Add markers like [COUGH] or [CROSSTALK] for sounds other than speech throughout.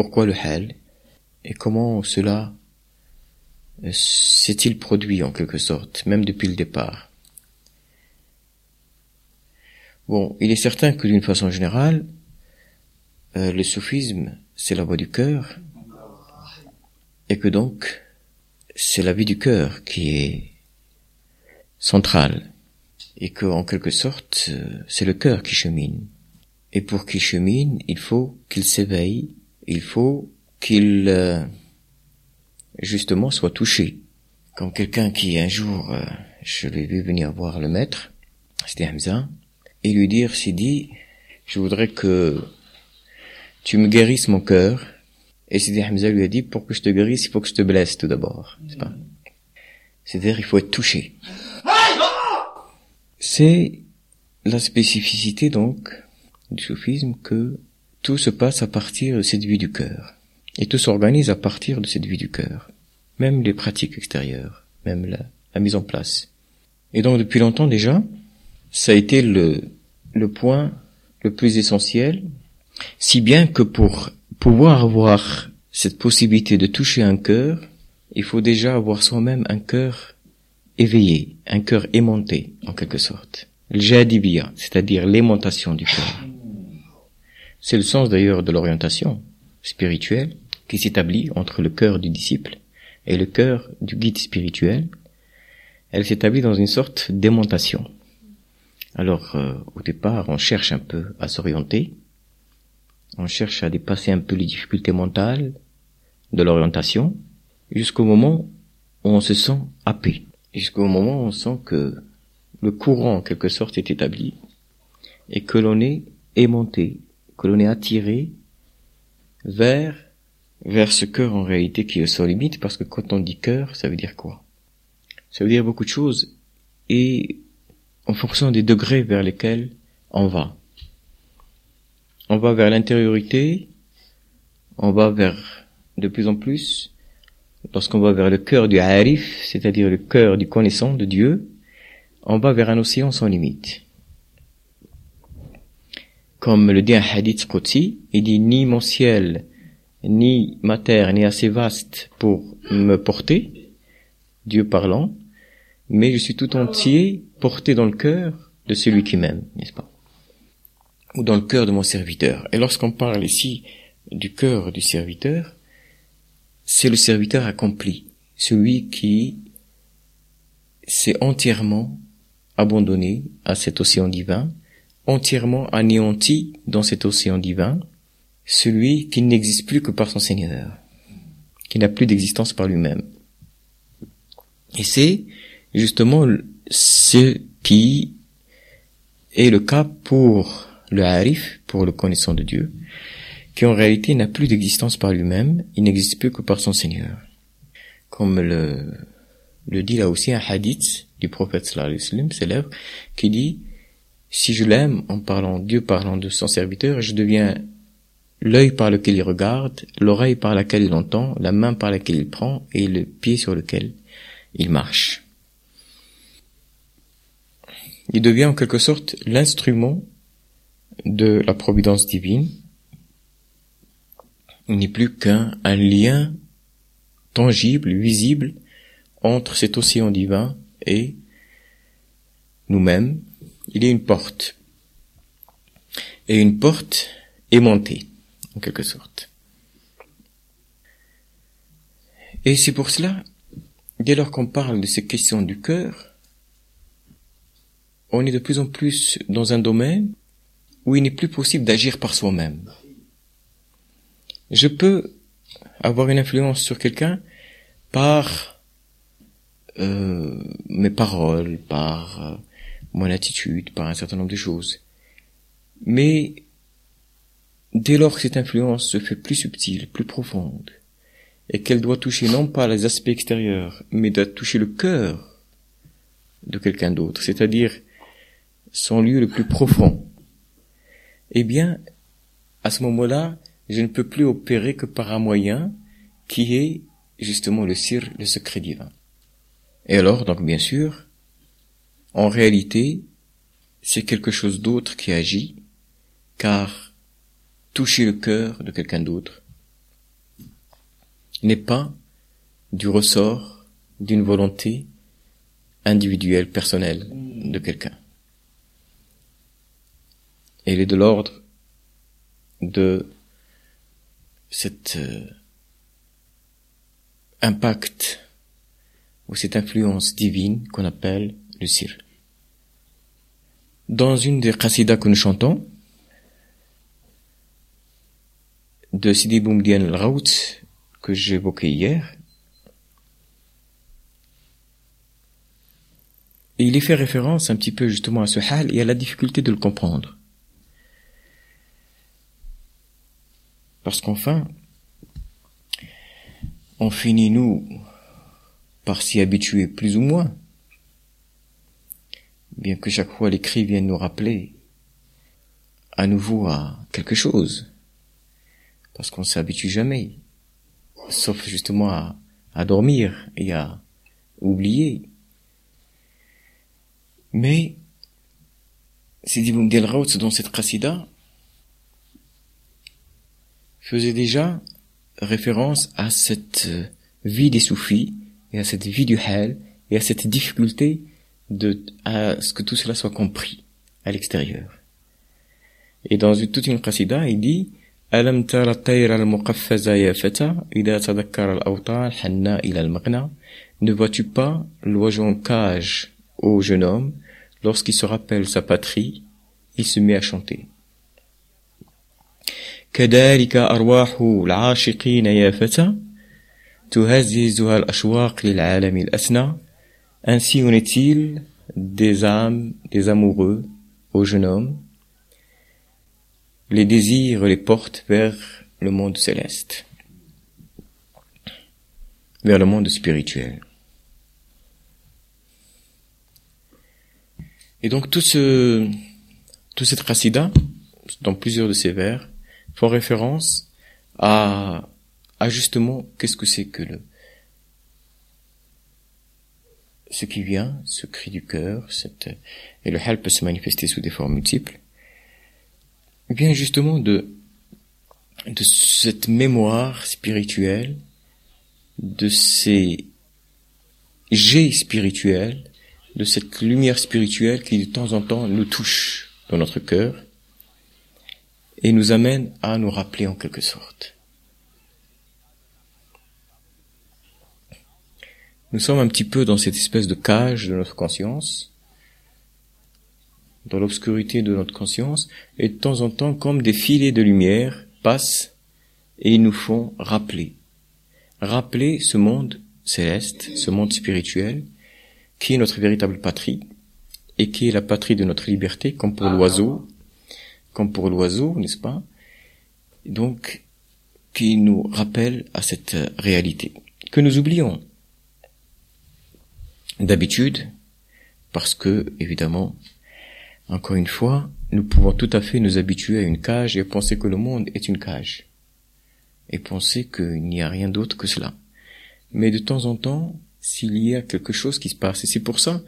pourquoi le hal et comment cela euh, s'est-il produit en quelque sorte, même depuis le départ. Bon, il est certain que d'une façon générale, euh, le soufisme, c'est la voie du cœur, et que donc, c'est la vie du cœur qui est centrale, et que, en quelque sorte, euh, c'est le cœur qui chemine. Et pour qu'il chemine, il faut qu'il s'éveille, il faut qu'il euh, justement soit touché. Comme quelqu'un qui un jour, euh, je l'ai vu venir voir le maître, c'était Hamza, et lui dire, Sidi, je voudrais que tu me guérisses mon cœur. Et Sidi Hamza lui a dit, pour que je te guérisse, il faut que je te blesse tout d'abord. C'est-à-dire, il faut être touché. C'est la spécificité donc du soufisme que tout se passe à partir de cette vie du cœur. Et tout s'organise à partir de cette vie du cœur. Même les pratiques extérieures, même la, mise en place. Et donc depuis longtemps déjà, ça a été le, le point le plus essentiel, si bien que pour pouvoir avoir cette possibilité de toucher un cœur, il faut déjà avoir soi-même un cœur éveillé, un cœur aimanté, en quelque sorte. Le jadibia, c'est-à-dire l'aimantation du cœur. C'est le sens d'ailleurs de l'orientation spirituelle qui s'établit entre le cœur du disciple et le cœur du guide spirituel. Elle s'établit dans une sorte d'aimantation. Alors, euh, au départ, on cherche un peu à s'orienter, on cherche à dépasser un peu les difficultés mentales de l'orientation, jusqu'au moment où on se sent happé, jusqu'au moment où on sent que le courant, en quelque sorte, est établi, et que l'on est aimanté, que l'on est attiré vers vers ce cœur en réalité qui est sans limite, parce que quand on dit cœur, ça veut dire quoi? Ça veut dire beaucoup de choses, et en fonction des degrés vers lesquels on va. On va vers l'intériorité, on va vers de plus en plus, lorsqu'on va vers le cœur du harif, c'est-à-dire le cœur du connaissant de Dieu, on va vers un océan sans limite comme le dit un hadith Qudsi, il dit ni mon ciel, ni ma terre n'est assez vaste pour me porter, Dieu parlant, mais je suis tout entier porté dans le cœur de celui qui m'aime, n'est-ce pas? Ou dans le cœur de mon serviteur. Et lorsqu'on parle ici du cœur du serviteur, c'est le serviteur accompli, celui qui s'est entièrement abandonné à cet océan divin, entièrement anéanti dans cet océan divin, celui qui n'existe plus que par son Seigneur, qui n'a plus d'existence par lui-même. Et c'est justement ce qui est le cas pour le Harif, pour le connaissant de Dieu, qui en réalité n'a plus d'existence par lui-même, il n'existe plus que par son Seigneur. Comme le, le dit là aussi un hadith du prophète sallallahu alayhi wa célèbre, qui dit si je l'aime en parlant, Dieu parlant de son serviteur, je deviens l'œil par lequel il regarde, l'oreille par laquelle il entend, la main par laquelle il prend et le pied sur lequel il marche. Il devient en quelque sorte l'instrument de la providence divine. Il n'est plus qu'un un lien tangible, visible entre cet océan divin et nous-mêmes, il y a une porte. Et une porte aimantée, en quelque sorte. Et c'est pour cela, dès lors qu'on parle de ces questions du cœur, on est de plus en plus dans un domaine où il n'est plus possible d'agir par soi-même. Je peux avoir une influence sur quelqu'un par euh, mes paroles, par euh, mon attitude, par un certain nombre de choses. Mais dès lors que cette influence se fait plus subtile, plus profonde, et qu'elle doit toucher non pas les aspects extérieurs, mais doit toucher le cœur de quelqu'un d'autre, c'est-à-dire son lieu le plus profond, eh bien, à ce moment-là, je ne peux plus opérer que par un moyen qui est justement le cir, le secret divin. Et alors, donc bien sûr, en réalité, c'est quelque chose d'autre qui agit, car toucher le cœur de quelqu'un d'autre, n'est pas du ressort d'une volonté individuelle, personnelle de quelqu'un. Elle est de l'ordre de cet euh, impact ou cette influence divine qu'on appelle Dans une des qasidas que nous chantons, de Sidi Boumdian al que j'évoquais hier, il y fait référence un petit peu justement à ce hal et à la difficulté de le comprendre. Parce qu'enfin, on finit nous par s'y habituer plus ou moins, bien que chaque fois l'écrit vienne nous rappeler à nouveau à quelque chose, parce qu'on s'habitue jamais, sauf justement à, dormir et à oublier. Mais, Sidi Boumdel dans cette qasida, faisait déjà référence à cette vie des soufis et à cette vie du hal et à cette difficulté de à ce que tout cela soit compris à l'extérieur. Et dans une, toute une qasida, il dit ألم تر الطير المقفز يا فتى إذا تذكر الأوطان حنا إلى المغنى Ne vois-tu pas l'oiseau cage au jeune homme lorsqu'il se rappelle sa patrie, il se met à chanter. كذلك أرواح العاشقين يا فتى تهززها الأشواق للعالم الأثنى ainsi en est-il des âmes, des amoureux au jeune homme. Les désirs les portent vers le monde céleste, vers le monde spirituel. Et donc tout ce, tout cette racida, dans plusieurs de ces vers, font référence à, à justement qu'est-ce que c'est que le ce qui vient, ce cri du cœur, et le hal peut se manifester sous des formes multiples, vient justement de, de cette mémoire spirituelle, de ces jets spirituels, de cette lumière spirituelle qui de temps en temps nous touche dans notre cœur et nous amène à nous rappeler en quelque sorte. Nous sommes un petit peu dans cette espèce de cage de notre conscience, dans l'obscurité de notre conscience, et de temps en temps, comme des filets de lumière passent et nous font rappeler. Rappeler ce monde céleste, ce monde spirituel, qui est notre véritable patrie, et qui est la patrie de notre liberté, comme pour l'oiseau, comme pour l'oiseau, n'est-ce pas? Donc, qui nous rappelle à cette réalité, que nous oublions d'habitude, parce que, évidemment, encore une fois, nous pouvons tout à fait nous habituer à une cage et penser que le monde est une cage, et penser qu'il n'y a rien d'autre que cela. Mais de temps en temps, s'il y a quelque chose qui se passe, et c'est pour ça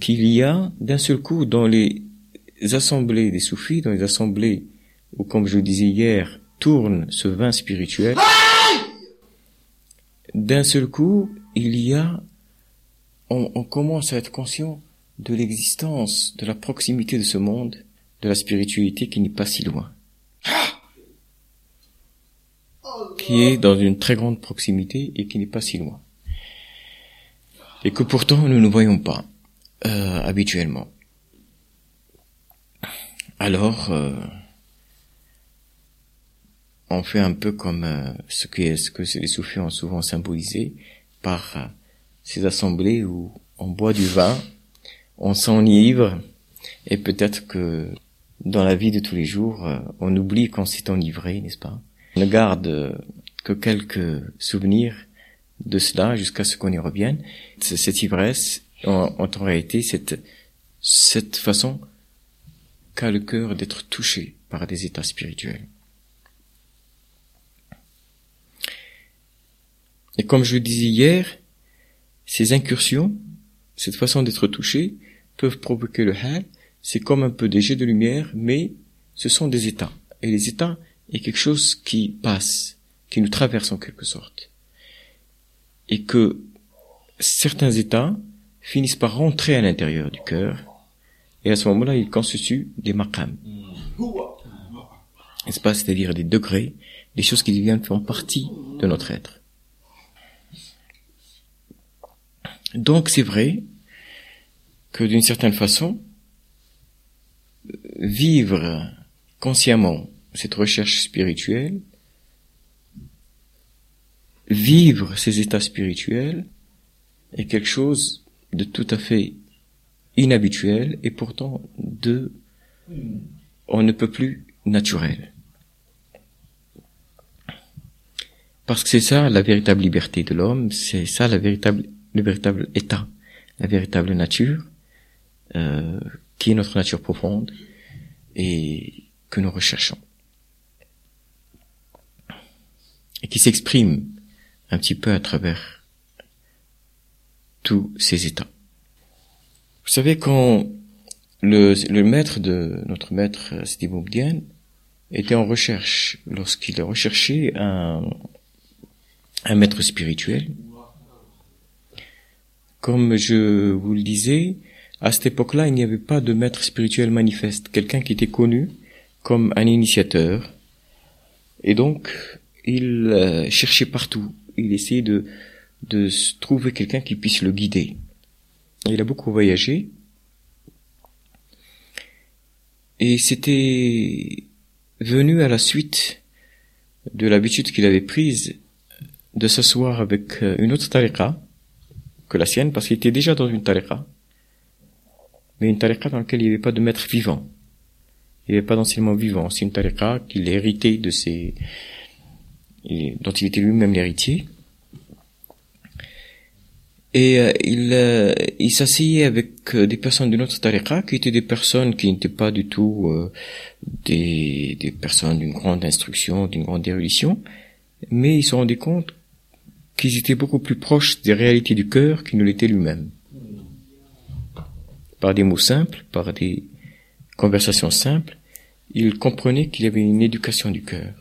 qu'il y a d'un seul coup dans les assemblées des soufis, dans les assemblées où, comme je le disais hier, tourne ce vin spirituel, d'un seul coup, il y a, on, commence à être conscient de l'existence, de la proximité de ce monde, de la spiritualité qui n'est pas si loin. Qui est dans une très grande proximité et qui n'est pas si loin. Et que pourtant nous ne voyons pas euh, habituellement. Alors, euh, on fait un peu comme euh, ce que, ce que les soufis ont souvent symbolisé par ces assemblées où on boit du vin, on s'enivre, et peut-être que dans la vie de tous les jours, on oublie qu'on s'est enivré, n'est-ce pas? On ne garde que quelques souvenirs de cela jusqu'à ce qu'on y revienne. Cette ivresse, en, en réalité, cette, cette façon qu'a le cœur d'être touché par des états spirituels. Et comme je le disais hier, ces incursions, cette façon d'être touché, peuvent provoquer le hal. C'est comme un peu des jets de lumière, mais ce sont des états. Et les états est quelque chose qui passe, qui nous traverse en quelque sorte. et que certains états finissent par rentrer à l'intérieur du cœur, et à ce moment-là, ils constituent des maqams. N'est-ce C'est-à-dire des degrés, des choses qui deviennent font partie de notre être. Donc c'est vrai que d'une certaine façon, vivre consciemment cette recherche spirituelle, vivre ces états spirituels est quelque chose de tout à fait inhabituel et pourtant de on ne peut plus naturel. Parce que c'est ça la véritable liberté de l'homme, c'est ça la véritable, le véritable état, la véritable nature, euh, qui est notre nature profonde et que nous recherchons. Et qui s'exprime un petit peu à travers tous ces états. Vous savez, quand le, le maître de notre maître Sidi Boubdian était en recherche, lorsqu'il a recherché un, un maître spirituel, comme je vous le disais, à cette époque-là, il n'y avait pas de maître spirituel manifeste, quelqu'un qui était connu comme un initiateur. Et donc, il euh, cherchait partout. Il essayait de, de trouver quelqu'un qui puisse le guider. Il a beaucoup voyagé. Et c'était venu à la suite de l'habitude qu'il avait prise de s'asseoir avec euh, une autre tariqa que la sienne, parce qu'il était déjà dans une tariqa, mais une tariqa dans laquelle il n'y avait pas de maître vivant. Il n'y avait pas d'enseignement vivant. C'est une tariqa qu'il héritait de ses, dont il était lui-même l'héritier. Et euh, il, euh, il s'asseyait avec euh, des personnes d'une autre tariqa qui étaient des personnes qui n'étaient pas du tout des, des personnes d'une grande instruction, d'une grande érudition, mais ils se rendaient compte qu'ils étaient beaucoup plus proches des réalités du cœur qu'il ne l'était lui-même. Par des mots simples, par des conversations simples, il comprenait qu'il avait une éducation du cœur.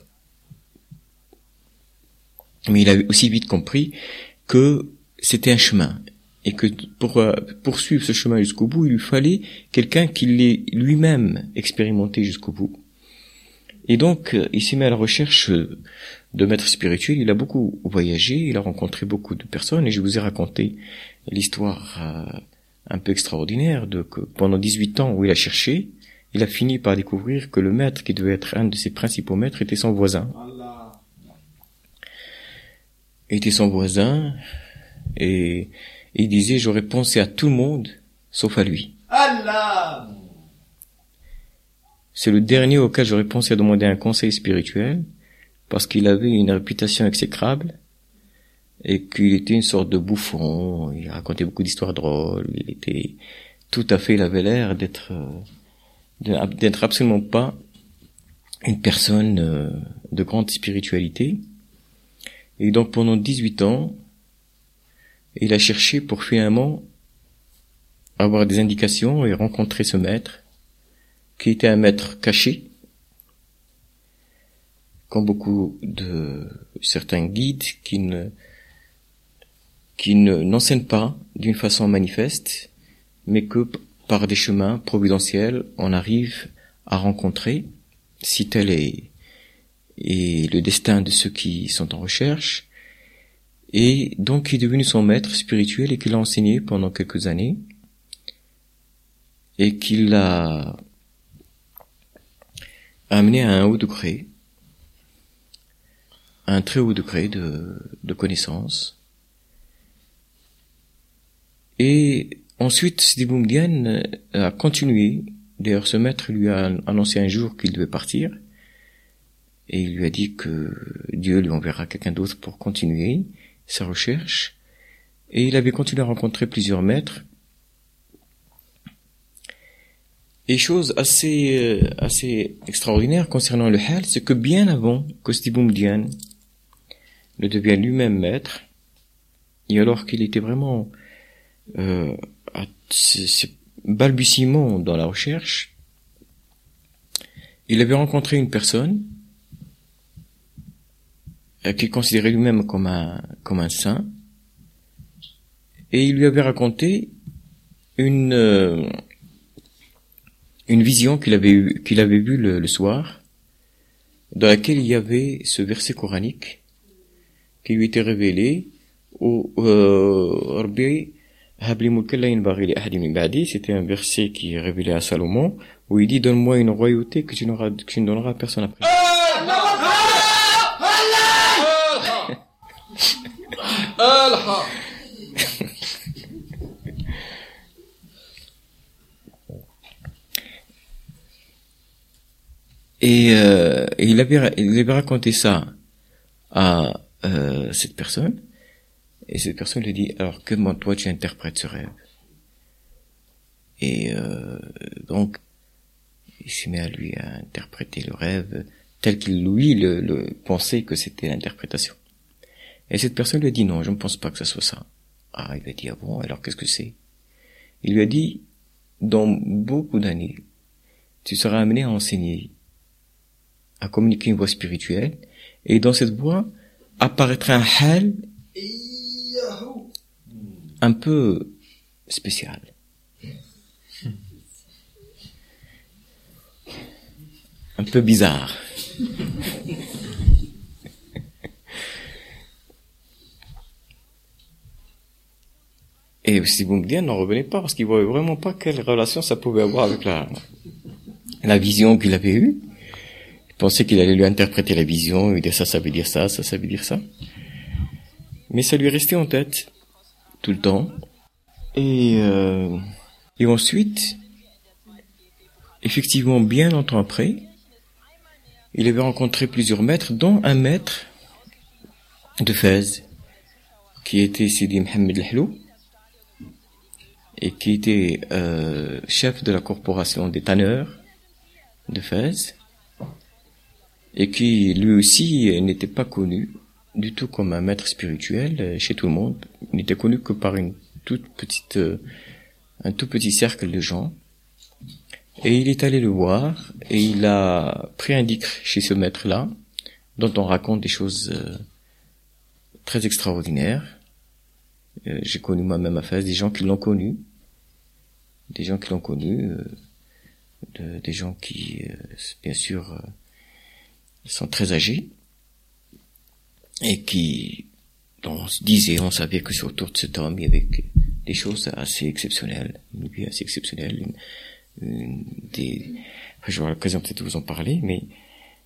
Mais il avait aussi vite compris que c'était un chemin et que pour euh, poursuivre ce chemin jusqu'au bout, il lui fallait quelqu'un qui l'ait lui-même expérimenté jusqu'au bout. Et donc, euh, il s'est mis à la recherche de maîtres spirituels. Il a beaucoup voyagé, il a rencontré beaucoup de personnes, et je vous ai raconté l'histoire euh, un peu extraordinaire de que pendant 18 ans où il a cherché, il a fini par découvrir que le maître qui devait être un de ses principaux maîtres était son voisin. Était son voisin, et, il disait, j'aurais pensé à tout le monde, sauf à lui. C'est le dernier auquel j'aurais pensé à demander un conseil spirituel, parce qu'il avait une réputation exécrable, et qu'il était une sorte de bouffon, il racontait beaucoup d'histoires drôles, il était tout à fait, il avait l'air d'être, euh, d'être absolument pas une personne euh, de grande spiritualité. Et donc pendant 18 ans, il a cherché pour finalement avoir des indications et rencontrer ce maître, qui était un maître caché, comme beaucoup de certains guides qui ne qui ne n'enseignent pas d'une façon manifeste, mais que par des chemins providentiels, on arrive à rencontrer, si tel est, est le destin de ceux qui sont en recherche, et donc il est devenu son maître spirituel et qu'il a enseigné pendant quelques années, et qu'il l'a amené à un haut degré, un très haut degré de, de connaissance. Et ensuite, Sidi Boumdian a continué. D'ailleurs, ce maître lui a annoncé un jour qu'il devait partir. Et il lui a dit que Dieu lui enverra quelqu'un d'autre pour continuer sa recherche. Et il avait continué à rencontrer plusieurs maîtres. Et chose assez, euh, assez extraordinaire concernant le hal, c'est que bien avant que Sidi Boumdian ne devient lui-même maître, et alors qu'il était vraiment euh, à ses, balbutiements dans la recherche, il avait rencontré une personne euh, qu'il considérait lui-même comme un, comme un saint, et il lui avait raconté une euh, une vision qu'il avait eu, qu'il avait vue le, soir, dans laquelle il y avait ce verset coranique qui lui était révélé au euh, c'était un verset qui est révélé à Salomon où il dit donne-moi une royauté que tu n'auras que tu ne donneras à personne après. Et, euh, il, avait, il avait raconté ça à euh, cette personne, et cette personne lui dit, alors comment toi tu interprètes ce rêve? Et euh, donc, il se met à lui à interpréter le rêve tel qu'il lui le, le pensait que c'était l'interprétation. Et cette personne lui a dit non, je ne pense pas que ce soit ça. Ah, il lui a dit ah bon, alors qu'est-ce que c'est? Il lui a dit dans beaucoup d'années, tu seras amené à enseigner à communiquer une voix spirituelle, et dans cette voix apparaîtra un hal un peu spécial. Un peu bizarre. [LAUGHS] Et si vous me dites, n'en revenez pas parce qu'il voyait vraiment pas quelle relation ça pouvait avoir avec la, la vision qu'il avait eue pensait qu'il allait lui interpréter la vision, il dit ça, ça veut dire ça, ça, ça veut dire ça. Mais ça lui restait en tête tout le temps. Et, euh, et ensuite, effectivement, bien longtemps après, il avait rencontré plusieurs maîtres, dont un maître de Fès, qui était Sidi Mohamed Hlou, et qui était euh, chef de la corporation des tanneurs de Fès, et qui lui aussi n'était pas connu du tout comme un maître spirituel euh, chez tout le monde. Il n'était connu que par une toute petite, euh, un tout petit cercle de gens. Et il est allé le voir et il a pris un dicre chez ce maître-là, dont on raconte des choses euh, très extraordinaires. J'ai connu moi-même à face des gens qui l'ont connu, des gens qui l'ont connu, des gens qui, bien sûr, sont très âgés, et qui, on se disait, on savait que sur autour de cet homme, il y avait des choses assez exceptionnelles, une vie assez exceptionnelle, une, des, enfin, j'aurai l'occasion peut-être de vous en parler, mais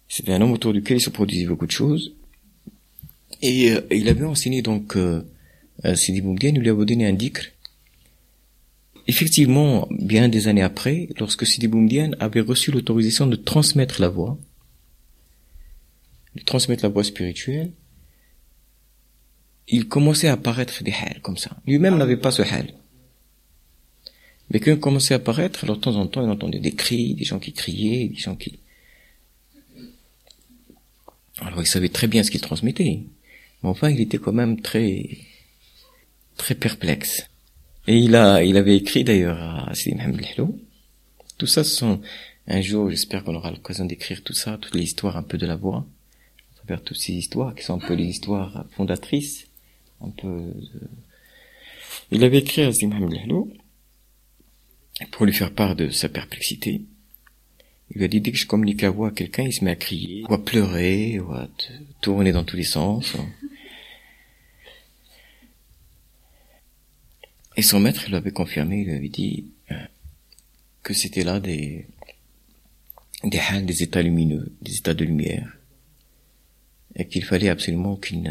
c'était un homme autour duquel il se produisait beaucoup de choses, et euh, il avait enseigné donc euh, à Sidi Boumdien, il lui avait donné un dicre. Effectivement, bien des années après, lorsque Sidi Boumdien avait reçu l'autorisation de transmettre la voix, transmettre la voix spirituelle, il commençait à apparaître des hals comme ça. Lui-même n'avait pas ce hal. Mais quand il commençait à apparaître, alors de temps en temps, il entendait des cris, des gens qui criaient, des gens qui... Alors il savait très bien ce qu'il transmettait. Mais enfin, il était quand même très, très perplexe. Et il a, il avait écrit d'ailleurs à Sidi Mohamed Tout ça, ce sont, un jour, j'espère qu'on aura l'occasion d'écrire tout ça, toutes les histoires un peu de la voix toutes ces histoires qui sont un peu les histoires fondatrices. De... Il avait écrit à Zimham pour lui faire part de sa perplexité. Il lui a dit dès que je communique à voix à quelqu'un, il se met à crier, ou à pleurer, ou à tourner dans tous les sens. Et son maître lui avait confirmé, il lui avait dit euh, que c'était là des des des états lumineux, des états de lumière et qu'il fallait absolument qu'il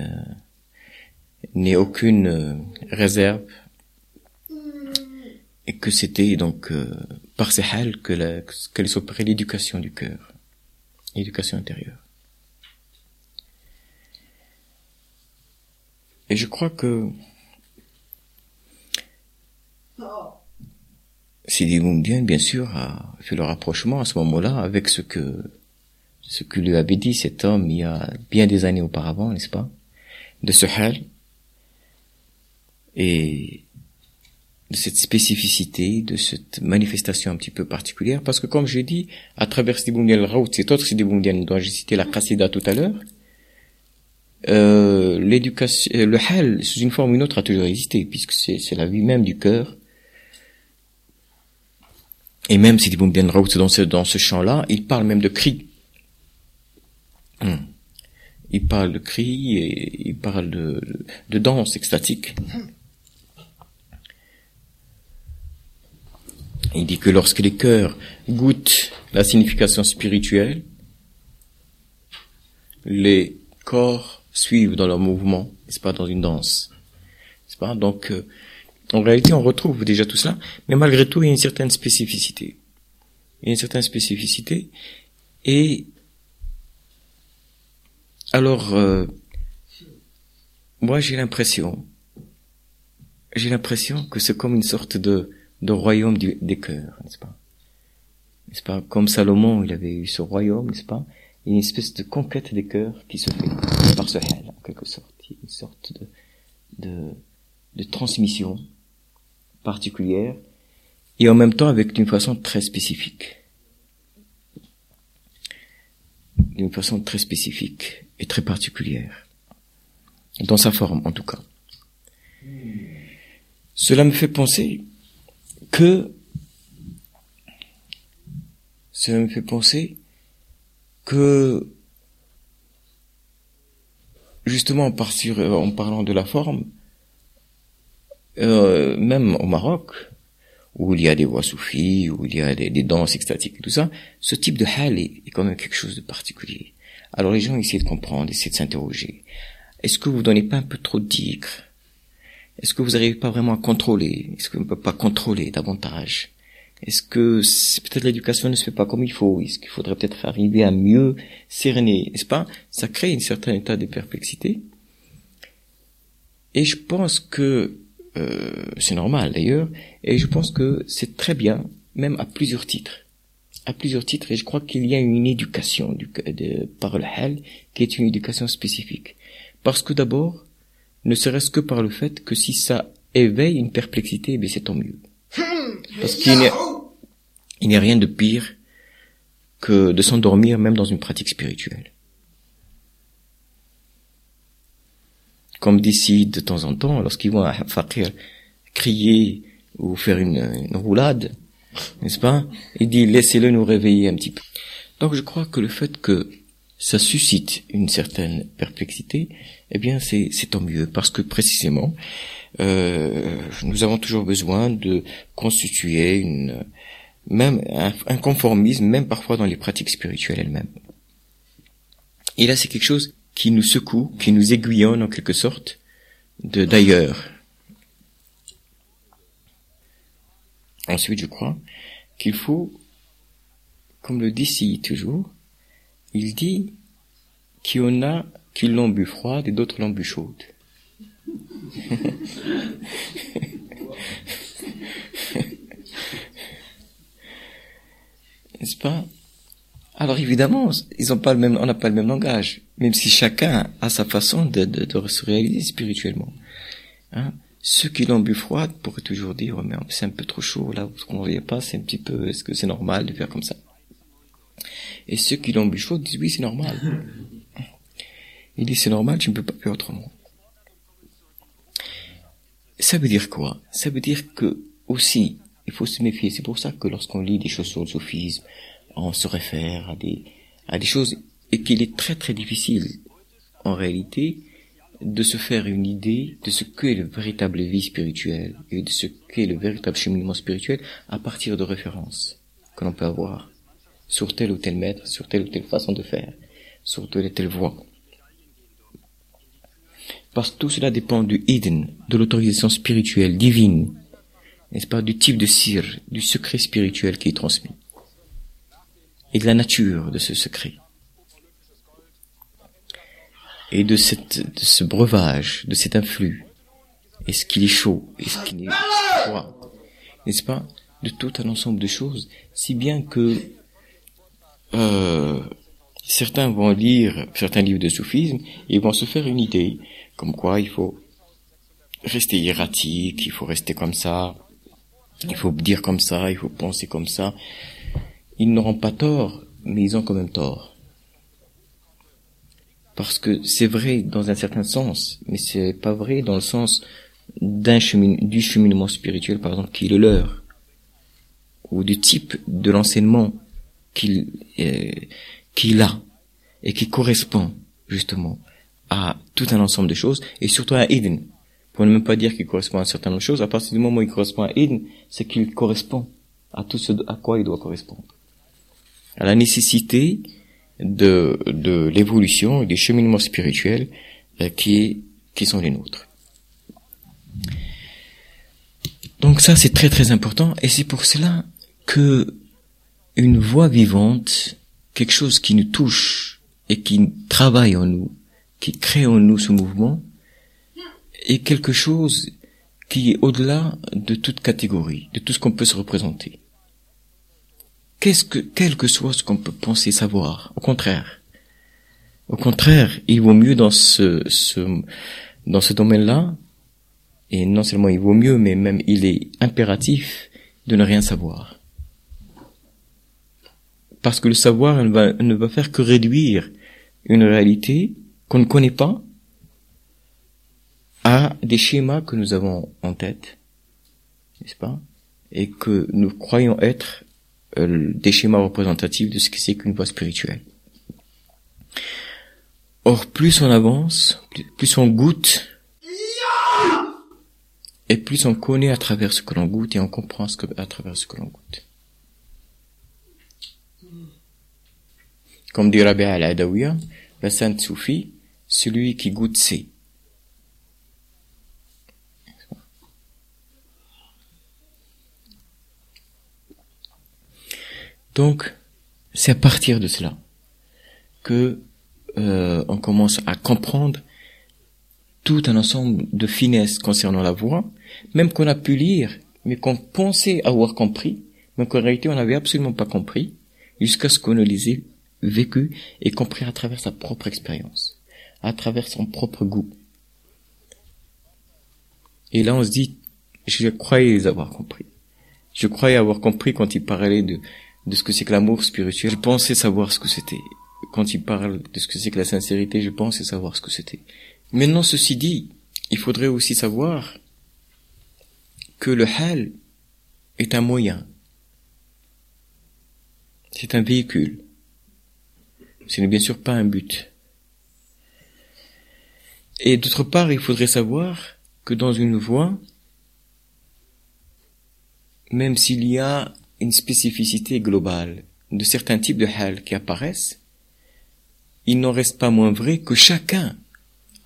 n'ait aucune euh, réserve et que c'était donc euh, par ces hals que qu'elle s'opérait l'éducation du cœur, l'éducation intérieure. Et je crois que Sidi Boumdien, bien sûr, a fait le rapprochement à ce moment-là avec ce que ce que lui avait dit cet homme il y a bien des années auparavant, n'est-ce pas, de ce hal et de cette spécificité, de cette manifestation un petit peu particulière, parce que comme j'ai dit, à travers Sidi al-Raout, cet autre Sidi dont j'ai cité la Qasida tout à l'heure, euh, l'éducation, euh, le hal, sous une forme ou une autre, a toujours existé, puisque c'est, c'est la vie même du cœur. Et même si Ibn dans ce, dans ce champ-là, il parle même de cri. Hmm. Il parle de cri et il parle de, de danse extatique. Il dit que lorsque les cœurs goûtent la signification spirituelle, les corps suivent dans leur mouvement, n'est-ce pas, dans une danse. N'est-ce pas? Donc, euh, en réalité, on retrouve déjà tout cela, mais malgré tout, il y a une certaine spécificité. Il y a une certaine spécificité. Et alors, euh, moi, j'ai l'impression, j'ai l'impression que c'est comme une sorte de, de royaume des cœurs, n'est-ce pas? N'est-ce pas? Comme Salomon, il avait eu ce royaume, n'est-ce pas? Une espèce de conquête des cœurs qui se fait par ce hell, en quelque sorte. Une sorte de, de, de transmission particulière et en même temps avec une façon très spécifique. D'une façon très spécifique et très particulière. Dans sa forme, en tout cas. Cela me fait penser que cela me fait penser que justement en, en parlant de la forme, euh, même au Maroc, où il y a des voix soufis, où il y a des, danses extatiques et tout ça, ce type de hal est, est, quand même quelque chose de particulier. Alors les gens essaient de comprendre, essaient de s'interroger. Est-ce que vous donnez pas un peu trop de tigre? Est-ce que vous n'arrivez pas vraiment à contrôler? Est-ce qu'on ne peut pas contrôler davantage? Est-ce que peut-être l'éducation ne se fait pas comme il faut? Est-ce qu'il faudrait peut-être arriver à mieux cerner? N'est-ce pas? Ça crée un certain état de perplexité. Et je pense que euh, c'est normal d'ailleurs, et je pense que c'est très bien, même à plusieurs titres. À plusieurs titres, et je crois qu'il y a une éducation du, de, par le hal qui est une éducation spécifique. Parce que d'abord, ne serait-ce que par le fait que si ça éveille une perplexité, eh c'est tant mieux. Parce qu'il n'y a rien de pire que de s'endormir même dans une pratique spirituelle. comme décident de temps en temps, lorsqu'ils vont à Fakir crier ou faire une, une roulade, n'est-ce pas? Il dit laissez-le nous réveiller un petit peu. Donc je crois que le fait que ça suscite une certaine perplexité, eh bien c'est tant mieux parce que précisément euh, nous avons toujours besoin de constituer une même un, un conformisme, même parfois dans les pratiques spirituelles elles-mêmes. Et là c'est quelque chose qui nous secoue, qui nous aiguillonne en quelque sorte de d'ailleurs. Ensuite, je crois qu'il faut, comme le dit si toujours, il dit qu'il y en a qui l'ont bu froide et d'autres l'ont bu chaude. [LAUGHS] N'est-ce pas? Alors évidemment, ils ont pas le même, on n'a pas le même langage, même si chacun a sa façon de, se réaliser spirituellement. Hein Ceux qui l'ont bu froide pourraient toujours dire, oh, mais c'est un peu trop chaud là, qu'on ne pas, c'est un petit peu, est-ce que c'est normal de faire comme ça? Et ceux qui l'ont bu chaud disent, oui, c'est normal. [LAUGHS] Il dit, c'est normal, je ne peux pas faire autrement. Ça veut dire quoi? Ça veut dire que aussi, il faut se méfier. C'est pour ça que lorsqu'on lit des choses sur le sophisme, on se réfère à des, à des choses et qu'il est très très difficile, en réalité, de se faire une idée de ce qu'est le véritable vie spirituelle et de ce qu'est le véritable cheminement spirituel à partir de références que l'on peut avoir sur tel ou tel maître, sur telle ou telle façon de faire, sur telle ou telle voie. Parce que tout cela dépend du hidden, de l'autorisation spirituelle, divine, n'est-ce pas, du type de cire, du secret spirituel qui est transmis et de la nature de ce secret. Et de, cette, de ce breuvage, de cet influx. Est-ce qu'il est chaud Est-ce qu'il est froid N'est-ce pas De tout un ensemble de choses, si bien que euh, certains vont lire certains livres de soufisme et vont se faire une idée, comme quoi il faut rester hiératique, il faut rester comme ça, il faut dire comme ça, il faut penser comme ça. Ils n'auront pas tort, mais ils ont quand même tort. Parce que c'est vrai dans un certain sens, mais c'est pas vrai dans le sens d'un chemin, du cheminement spirituel, par exemple, qui est le leur, ou du type de l'enseignement qu'il euh, qu'il a et qui correspond justement à tout un ensemble de choses et surtout à Eden. Pour ne même pas dire qu'il correspond à un certain nombre de choses, à partir du moment où il correspond à Eden, c'est qu'il correspond à tout ce à quoi il doit correspondre. À la nécessité de, de l'évolution et des cheminements spirituels euh, qui, qui sont les nôtres. Donc ça c'est très très important et c'est pour cela que une voix vivante, quelque chose qui nous touche et qui travaille en nous, qui crée en nous ce mouvement, est quelque chose qui est au-delà de toute catégorie, de tout ce qu'on peut se représenter. Qu'est-ce que, quel que soit ce qu'on peut penser savoir, au contraire. Au contraire, il vaut mieux dans ce, ce dans ce domaine-là, et non seulement il vaut mieux, mais même il est impératif de ne rien savoir. Parce que le savoir ne va, ne va faire que réduire une réalité qu'on ne connaît pas à des schémas que nous avons en tête, n'est-ce pas, et que nous croyons être des schémas représentatifs de ce que c'est qu'une voie spirituelle. Or, plus on avance, plus on goûte, et plus on connaît à travers ce que l'on goûte et on comprend à travers ce que l'on goûte. Comme dit Rabbi al-Adawiya, la sainte soufie, celui qui goûte sait. Donc, c'est à partir de cela que euh, on commence à comprendre tout un ensemble de finesses concernant la voix, même qu'on a pu lire, mais qu'on pensait avoir compris, mais qu'en réalité on n'avait absolument pas compris, jusqu'à ce qu'on le lisait vécu et compris à travers sa propre expérience, à travers son propre goût. Et là on se dit, je croyais les avoir compris. Je croyais avoir compris quand il parlait de de ce que c'est que l'amour spirituel. Je pensais savoir ce que c'était. Quand il parle de ce que c'est que la sincérité, je pensais savoir ce que c'était. Maintenant, ceci dit, il faudrait aussi savoir que le hal est un moyen. C'est un véhicule. Ce n'est bien sûr pas un but. Et d'autre part, il faudrait savoir que dans une voie, même s'il y a une spécificité globale de certains types de hal qui apparaissent, il n'en reste pas moins vrai que chacun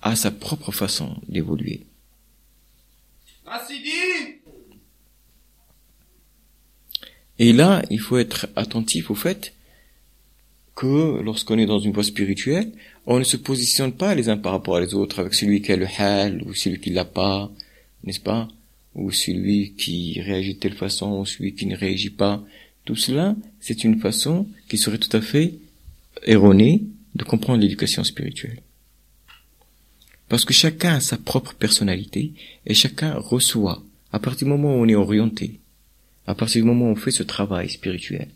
a sa propre façon d'évoluer. Et là, il faut être attentif au fait que lorsqu'on est dans une voie spirituelle, on ne se positionne pas les uns par rapport à les autres avec celui qui a le hal ou celui qui l'a pas, n'est-ce pas? Ou celui qui réagit de telle façon, ou celui qui ne réagit pas. Tout cela, c'est une façon qui serait tout à fait erronée de comprendre l'éducation spirituelle. Parce que chacun a sa propre personnalité et chacun reçoit, à partir du moment où on est orienté, à partir du moment où on fait ce travail spirituel,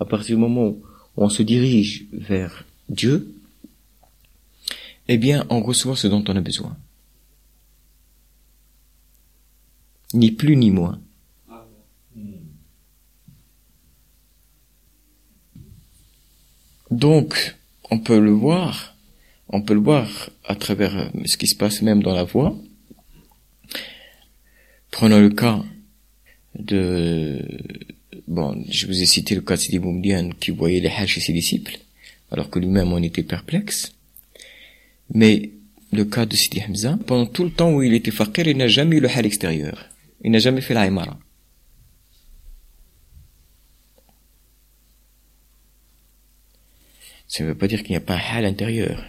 à partir du moment où on se dirige vers Dieu, eh bien, on reçoit ce dont on a besoin. Ni plus ni moins. Donc, on peut le voir, on peut le voir à travers euh, ce qui se passe même dans la voix. Prenons le cas de, bon, je vous ai cité le cas de Sidi Boumdian qui voyait les Hajj chez ses disciples, alors que lui-même en était perplexe. Mais le cas de Sidi Hamza, pendant tout le temps où il était faqir, il n'a jamais eu le hal extérieur. Il n'a jamais fait la imara. Ça ne veut pas dire qu'il n'y a pas un hal intérieur.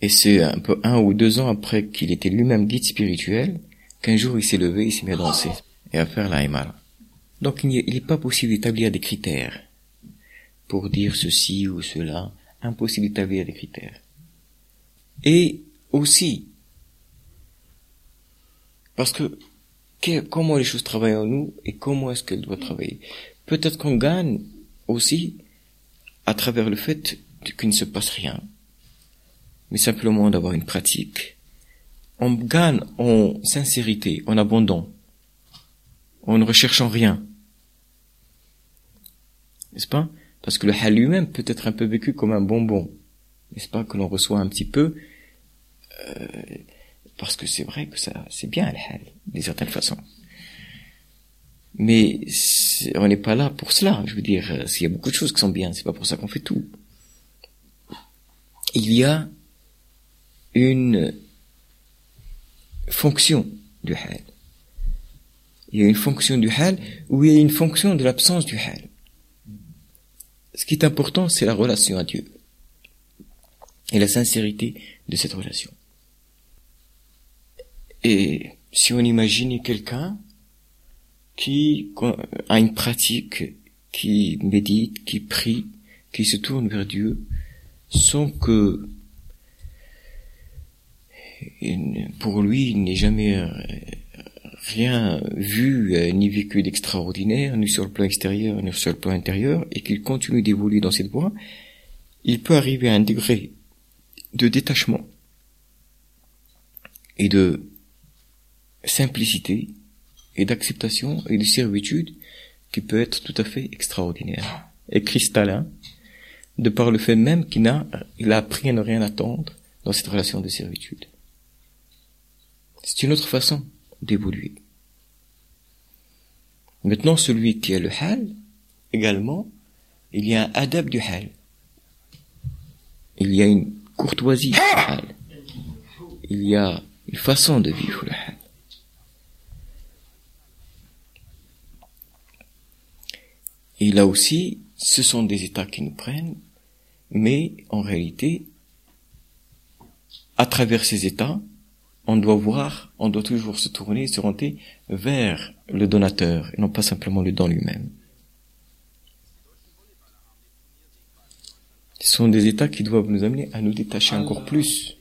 Et c'est un peu un ou deux ans après qu'il était lui-même guide spirituel qu'un jour il s'est levé, il s'est mis à danser et à faire la imara. Donc il n'est pas possible d'établir des critères pour dire ceci ou cela. Impossible d'établir des critères. Et aussi, parce que, comment les choses travaillent en nous et comment est-ce qu'elles doivent travailler. Peut-être qu'on gagne aussi à travers le fait qu'il ne se passe rien, mais simplement d'avoir une pratique, on gagne en sincérité, en abondant, en ne recherchant rien. N'est-ce pas? Parce que le hal lui-même peut être un peu vécu comme un bonbon. N'est-ce pas? Que l'on reçoit un petit peu. Euh, parce que c'est vrai que ça, c'est bien le hal, d'une certaine façon. Mais on n'est pas là pour cela. Je veux dire, euh, s'il y a beaucoup de choses qui sont bien, c'est pas pour ça qu'on fait tout. Il y a une fonction du hal. Il y a une fonction du hal ou il y a une fonction de l'absence du hal. Ce qui est important, c'est la relation à Dieu et la sincérité de cette relation. Et si on imagine quelqu'un qui a une pratique, qui médite, qui prie, qui se tourne vers Dieu, sans que pour lui, il n'ait jamais euh, rien vu euh, ni vécu d'extraordinaire, ni sur le plan extérieur, ni sur le plan intérieur, et qu'il continue d'évoluer dans cette voie, il peut arriver à un degré de détachement et de simplicité et d'acceptation et de servitude qui peut être tout à fait extraordinaire et cristallin de par le fait même qu'il a, il a appris à ne rien attendre dans cette relation de servitude. C'est une autre façon d'évoluer. Maintenant, celui qui a le hal, également, il y a un adab du hal. Il y a une courtoisie du hal. Il y a une façon de vivre le hal. Et là aussi, ce sont des états qui nous prennent, mais en réalité, à travers ces états, on doit voir, on doit toujours se tourner, se renter vers le donateur, et non pas simplement le don lui-même. Ce sont des états qui doivent nous amener à nous détacher encore plus.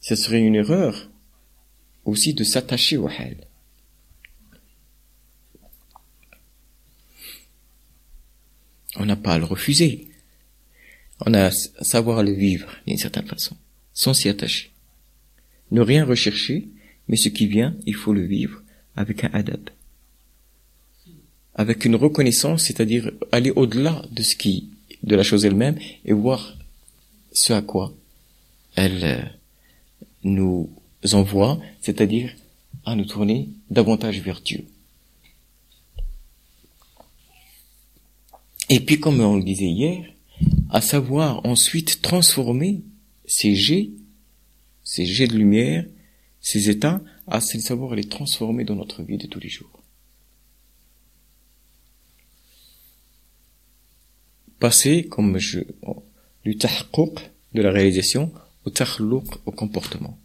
Ce serait une erreur aussi de s'attacher au hal. On n'a pas à le refuser. On a à savoir le vivre d'une certaine façon sans s'y attacher. Ne rien rechercher, mais ce qui vient, il faut le vivre avec un adab. Avec une reconnaissance, c'est-à-dire aller au-delà de ce qui, de la chose elle-même, et voir ce à quoi elle euh, nous envoie, c'est-à-dire à nous tourner davantage vers Dieu. Et puis, comme on le disait hier, à savoir ensuite transformer ces jets, ces jets de lumière, ces états, à savoir les transformer dans notre vie de tous les jours. Passer, comme je, du tahquq, de la réalisation, au tahluq, au comportement.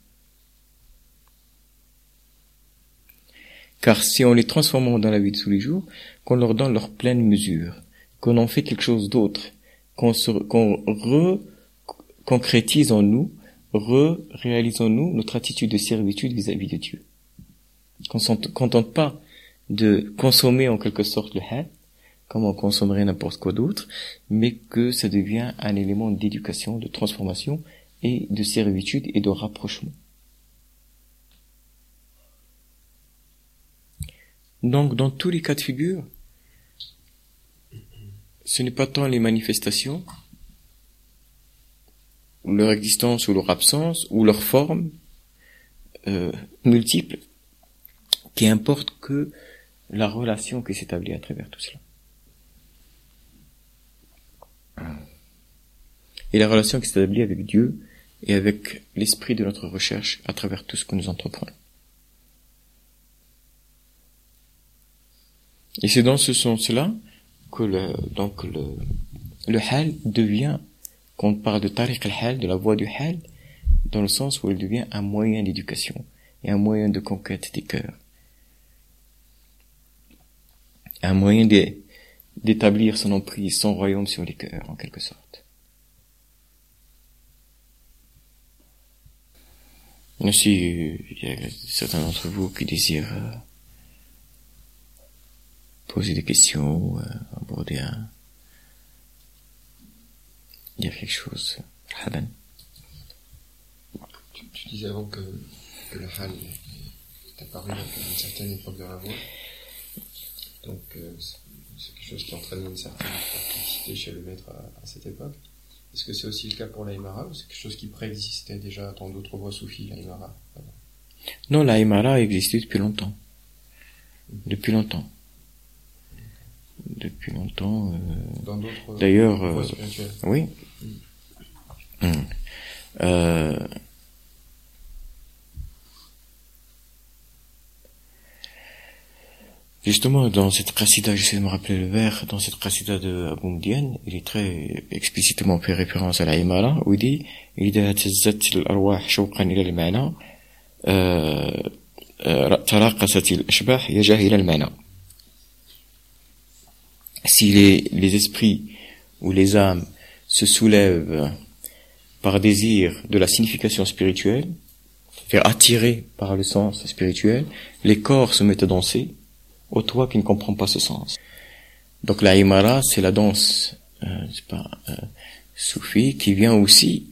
Car si on les transforme dans la vie de tous les jours, qu'on leur donne leur pleine mesure, qu'on en fait quelque chose d'autre, qu'on qu'on re concrétisons-nous, re-réalisons-nous notre attitude de servitude vis-à-vis de Dieu. Qu'on ne contente pas de consommer en quelque sorte le hal, comme on consommerait n'importe quoi d'autre, mais que ça devient un élément d'éducation, de transformation et de servitude et de rapprochement. Donc, dans tous les cas de figure, ce n'est pas tant les manifestations, leur existence ou leur absence, ou leur forme euh, multiple, qui importe que la relation qui s'établit à travers tout cela. Et la relation qui s'établit avec Dieu et avec l'esprit de notre recherche à travers tout ce que nous entreprenons. Et c'est dans ce sens-là que le, donc le, le hal devient quand on parle de tariq al-hal, de la voie du hal, dans le sens où elle devient un moyen d'éducation et un moyen de conquête des cœurs. Un moyen d'établir son emprise, son royaume sur les cœurs, en quelque sorte. Si il y a certains d'entre vous qui désirent euh, poser des questions, euh, aborder un, dire quelque chose. Tu, tu disais avant que, que le hal est apparu à une certaine époque de la voix. Donc, euh, c'est quelque chose qui entraîne une certaine praticité chez le maître à, à cette époque. Est-ce que c'est aussi le cas pour l'Aïmara ou c'est quelque chose qui préexistait déjà dans d'autres voix soufis, l'Aïmara Non, l'Aïmara existait depuis longtemps. Depuis longtemps Depuis longtemps. Euh... Dans d'autres D'ailleurs, voies euh, spirituelles oui. Hmm. Euh, Justement, dans cette qasida, j'essaie de me rappeler le vers, dans cette qasida de Abu Mdian, il est très explicitement fait référence à la Himala, où il dit, إذا اهتزت الأرواح شوقا إلى المعنى آه، آه، تراقصت الأشباح يجاه إلى المعنى. si les, les esprits ou les âmes se soulèvent par désir de la signification spirituelle, faire attirer par le sens spirituel, les corps se mettent à danser, au toi qui ne comprends pas ce sens. Donc la Imara, c'est la danse, euh, pas, euh, soufie, qui vient aussi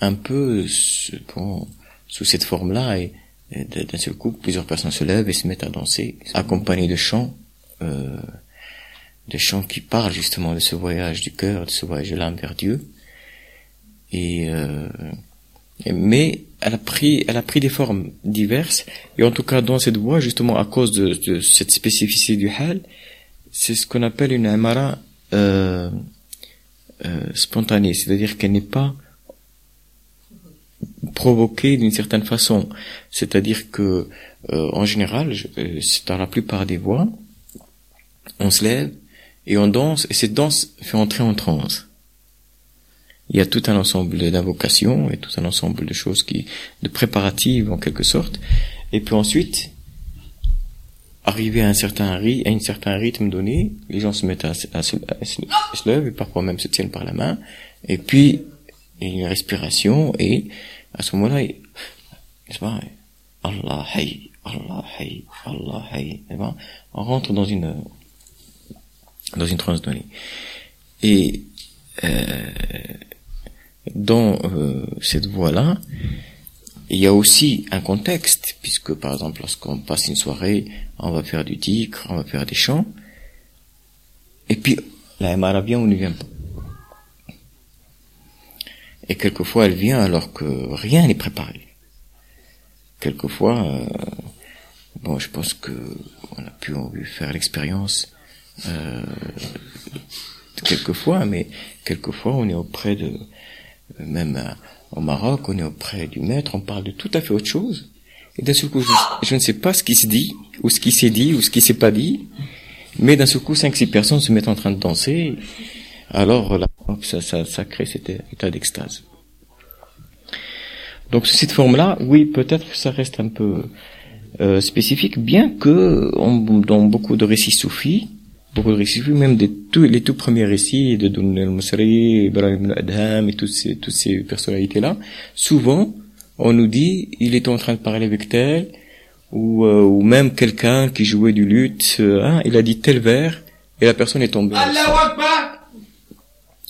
un peu sous cette forme-là, et, et d'un seul coup, plusieurs personnes se lèvent et se mettent à danser, accompagnées de chants, euh, de chants qui parlent justement de ce voyage du cœur, de ce voyage de l'âme vers Dieu. Et euh, mais elle a pris, elle a pris des formes diverses. Et en tout cas, dans cette voie, justement, à cause de, de cette spécificité du hal, c'est ce qu'on appelle une amara euh, euh, spontanée, c'est-à-dire qu'elle n'est pas provoquée d'une certaine façon. C'est-à-dire que, euh, en général, euh, c'est dans la plupart des voies, on se lève et on danse, et cette danse fait entrer en transe il y a tout un ensemble d'invocations et tout un ensemble de choses qui, de préparatives en quelque sorte. Et puis ensuite, arrivé à un certain rythme, à un certain rythme donné, les gens se mettent à, se- à se, à se- à se lèvent et parfois même se tiennent par la main. Et puis, il y a une respiration et à ce moment-là, n'est-ce pas, Allah hay, Allah hay, Allah hay, on rentre dans une, dans une transe donnée. Et, euh, dans euh, cette voie-là, il y a aussi un contexte, puisque par exemple lorsqu'on passe une soirée, on va faire du dhikr, on va faire des chants, et puis la Mara vient ou ne vient pas. Et quelquefois elle vient alors que rien n'est préparé. Quelquefois, euh, bon, je pense que on a pu faire l'expérience euh, quelquefois, mais quelquefois on est auprès de même euh, au Maroc, on est auprès du maître, on parle de tout à fait autre chose. Et d'un seul coup, je, ne sais pas ce qui se dit, ou ce qui s'est dit, ou ce qui s'est pas dit, mais d'un seul coup, cinq, six personnes se mettent en train de danser. Alors là, ça, ça, ça crée cet état d'extase. Donc cette forme-là, oui, peut-être que ça reste un peu euh, spécifique, bien que on- dans beaucoup de récits soufis, beaucoup de récits même des tout, les tout premiers récits de Doun el-Musri, Ibrahim al-Adham et toutes ces, toutes ces personnalités-là, souvent, on nous dit, il était en train de parler avec tel, ou, euh, ou même quelqu'un qui jouait du luth, euh, hein, il a dit tel vers, et la personne est tombée. en.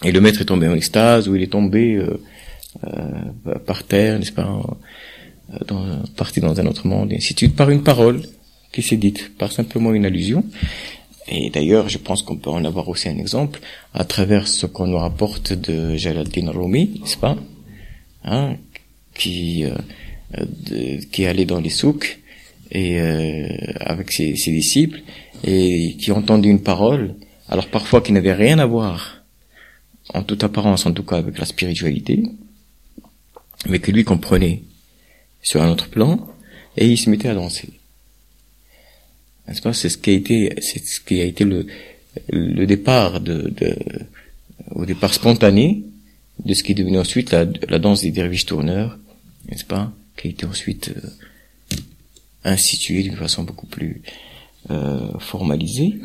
Et le maître est tombé en extase, ou il est tombé euh, euh, par terre, n'est-ce pas, euh, dans, parti dans un autre monde, et ainsi de suite, par une parole qui s'est dite, par simplement une allusion. Et d'ailleurs, je pense qu'on peut en avoir aussi un exemple à travers ce qu'on nous rapporte de Jalaluddin Rumi, n'est-ce pas hein, qui, euh, qui est allé dans les souks et euh, avec ses, ses disciples et qui entendu une parole, alors parfois qui n'avait rien à voir, en toute apparence en tout cas avec la spiritualité, mais que lui comprenait sur un autre plan, et il se mettait à danser. N'est-ce pas? C'est ce qui a été, c'est ce qui a été le, le départ de, de, au départ spontané de ce qui est devenu ensuite la, la danse des derviches tourneurs, n'est-ce pas? Qui a été ensuite euh, instituée d'une façon beaucoup plus euh, formalisée,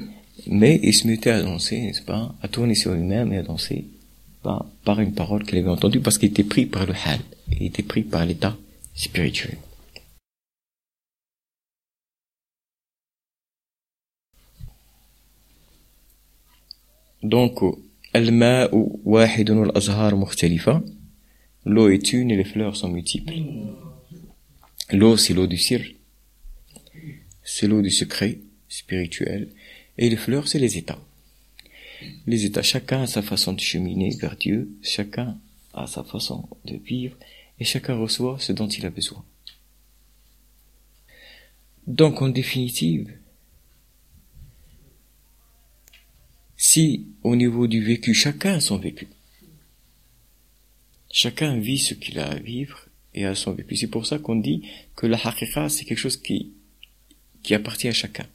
mais il se mettait à danser, n'est-ce pas? À tourner sur lui-même et à danser par, une parole qu'il avait entendue parce qu'il était pris par le hal, il était pris par l'état spirituel. Donc, L'eau est une et les fleurs sont multiples. L'eau, c'est l'eau du sir. C'est l'eau du secret spirituel. Et les fleurs, c'est les états. Les états, chacun a sa façon de cheminer vers Dieu, chacun a sa façon de vivre, et chacun reçoit ce dont il a besoin. Donc, en définitive, si au niveau du vécu, chacun a son vécu, chacun vit ce qu'il a à vivre et a son vécu. C'est pour ça qu'on dit que la haqiqa, c'est quelque chose qui, qui appartient à chacun.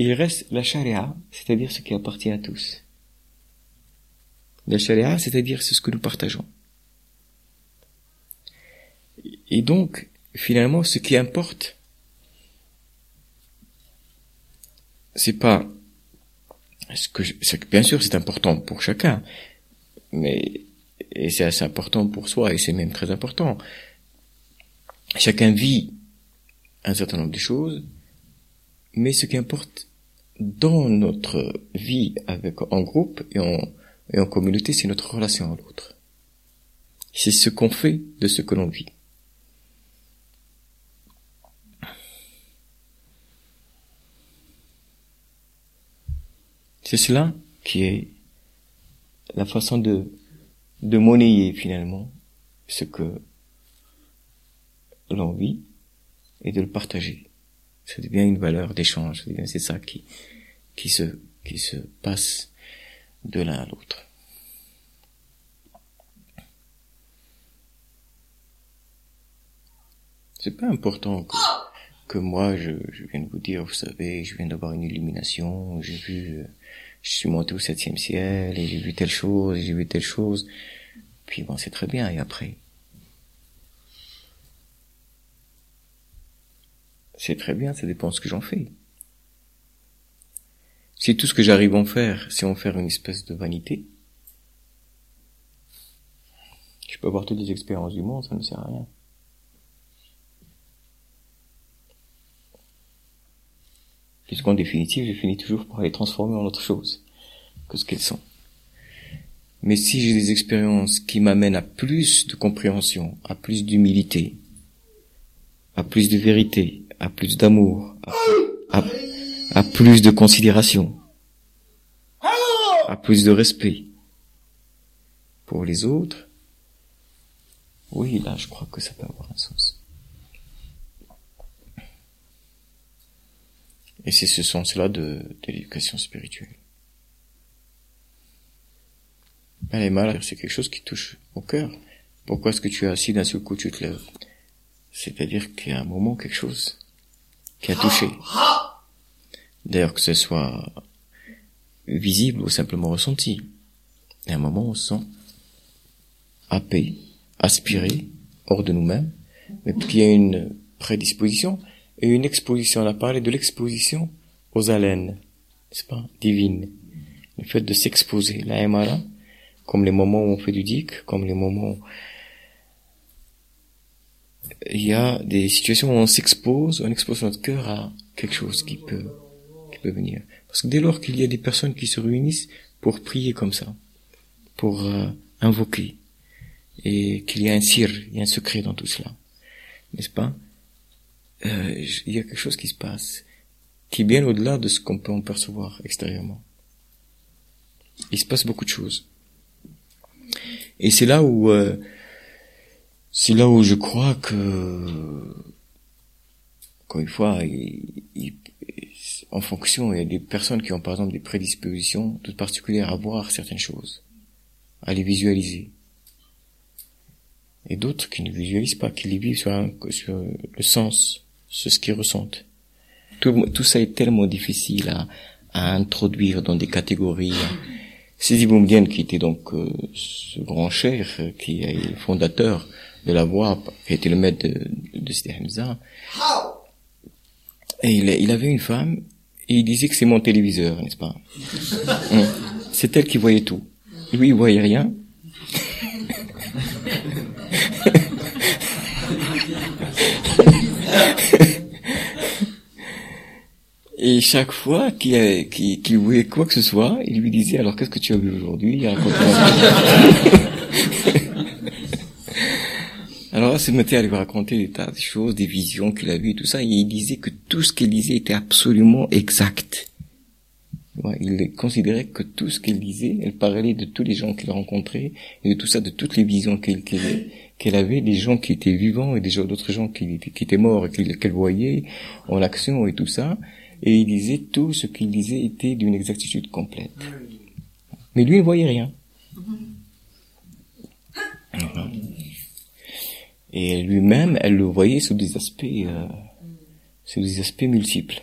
Il reste la sharia, c'est-à-dire ce qui appartient à tous. La sharia, c'est-à-dire c'est ce que nous partageons. Et donc, finalement, ce qui importe, c'est pas bien sûr, c'est important pour chacun, mais et c'est assez important pour soi et c'est même très important. Chacun vit un certain nombre de choses, mais ce qui importe dans notre vie avec, en groupe et en communauté, c'est notre relation à l'autre. C'est ce qu'on fait de ce que l'on vit. C'est cela qui est la façon de, de monnayer finalement ce que l'on vit et de le partager. Ça devient une valeur d'échange. C'est ça qui, qui se, qui se passe de l'un à l'autre. C'est pas important que, que moi je, je viens de vous dire, vous savez, je viens d'avoir une illumination, j'ai vu, je suis monté au septième ciel et j'ai vu telle chose, j'ai vu telle chose. Puis bon, c'est très bien. Et après, c'est très bien, ça dépend ce que j'en fais. Si tout ce que j'arrive à en faire, c'est en faire une espèce de vanité, je peux avoir toutes les expériences du monde, ça ne sert à rien. Puisqu'en définitive, je finis toujours par les transformer en autre chose que ce qu'elles sont. Mais si j'ai des expériences qui m'amènent à plus de compréhension, à plus d'humilité, à plus de vérité, à plus d'amour, à, plus de considération, à plus de respect pour les autres, oui, là, je crois que ça peut avoir un sens. Et c'est ce sens-là de, de l'éducation spirituelle. Elle est mal, c'est quelque chose qui touche au cœur. Pourquoi est-ce que tu es assis d'un seul coup, tu te lèves? C'est-à-dire qu'il y a un moment, quelque chose qui a touché. D'ailleurs, que ce soit visible ou simplement ressenti. Il y a un moment, on se sent happé, aspiré, hors de nous-mêmes, mais qu'il y a une prédisposition et une exposition. On a parlé de l'exposition aux haleines, c'est pas divine. Le fait de s'exposer, la emara, comme les moments où on fait du dik, comme les moments où il y a des situations où on s'expose, on expose notre cœur à quelque chose qui peut, qui peut venir. Parce que dès lors qu'il y a des personnes qui se réunissent pour prier comme ça, pour euh, invoquer, et qu'il y a un cire, il y a un secret dans tout cela, n'est-ce pas euh, Il y a quelque chose qui se passe, qui est bien au-delà de ce qu'on peut en percevoir extérieurement. Il se passe beaucoup de choses. Et c'est là où euh, c'est là où je crois que encore une fois, en fonction, il y a des personnes qui ont par exemple des prédispositions toutes particulières à voir certaines choses, à les visualiser, et d'autres qui ne visualisent pas, qui les vivent sur le sens, sur ce qu'ils ressentent. Tout, tout ça est tellement difficile à, à introduire dans des catégories. Sidi Boumdienne, qui était donc euh, ce grand cher, qui est le fondateur de la voix, qui était le maître de, de Sidi Hamza, et il, il, avait une femme, et il disait que c'est mon téléviseur, n'est-ce pas? Hum. [LAUGHS] C'est elle qui voyait tout. Lui, il voyait rien. [LAUGHS] Et chaque fois qu'il qu'il voulait quoi que ce soit, il lui disait alors qu'est-ce que tu as vu aujourd'hui? Il [LAUGHS] Alors là, se mettait à lui raconter des tas de choses, des visions qu'il a vues tout ça, et il disait que tout ce qu'il disait était absolument exact. Il considérait que tout ce qu'elle disait, elle parlait de tous les gens qu'il rencontrait, et de tout ça, de toutes les visions qu'elle qu'elle avait, des gens qui étaient vivants et des d'autres gens qui, étaient morts et qu'elle voyait en action et tout ça. Et il disait tout ce qu'il disait était d'une exactitude complète. Mais lui, il voyait rien. [LAUGHS] Et lui-même, elle le voyait sous des aspects, euh, sous des aspects multiples,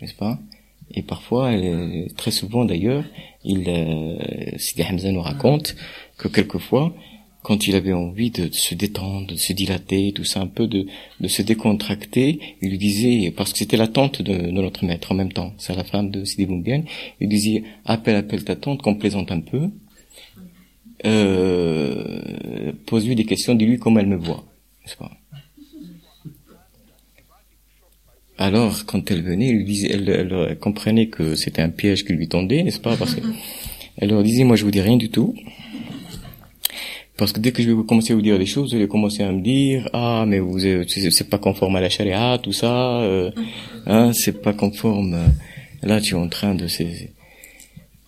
n'est-ce pas? Et parfois, elle, très souvent d'ailleurs, il, euh, Sidi Hamza nous raconte que quelquefois, quand il avait envie de, se détendre, de se dilater, tout ça, un peu de, de se décontracter, il lui disait, parce que c'était la tante de, de, notre maître en même temps, c'est la femme de Sidi Boumbian, il disait, appelle, appelle ta tante, qu'on plaisante un peu, euh, pose-lui des questions, dis-lui comment elle me voit, n'est-ce pas? Alors, quand elle venait, elle, elle, elle, comprenait que c'était un piège qui lui tendait, n'est-ce pas? Parce que elle leur disait, moi, je vous dis rien du tout. Parce que dès que je vais commencer à vous dire des choses, vous allez commencer à me dire ah mais vous c'est pas conforme à la charia tout ça, euh, hein, c'est pas conforme. Euh, là tu es en train de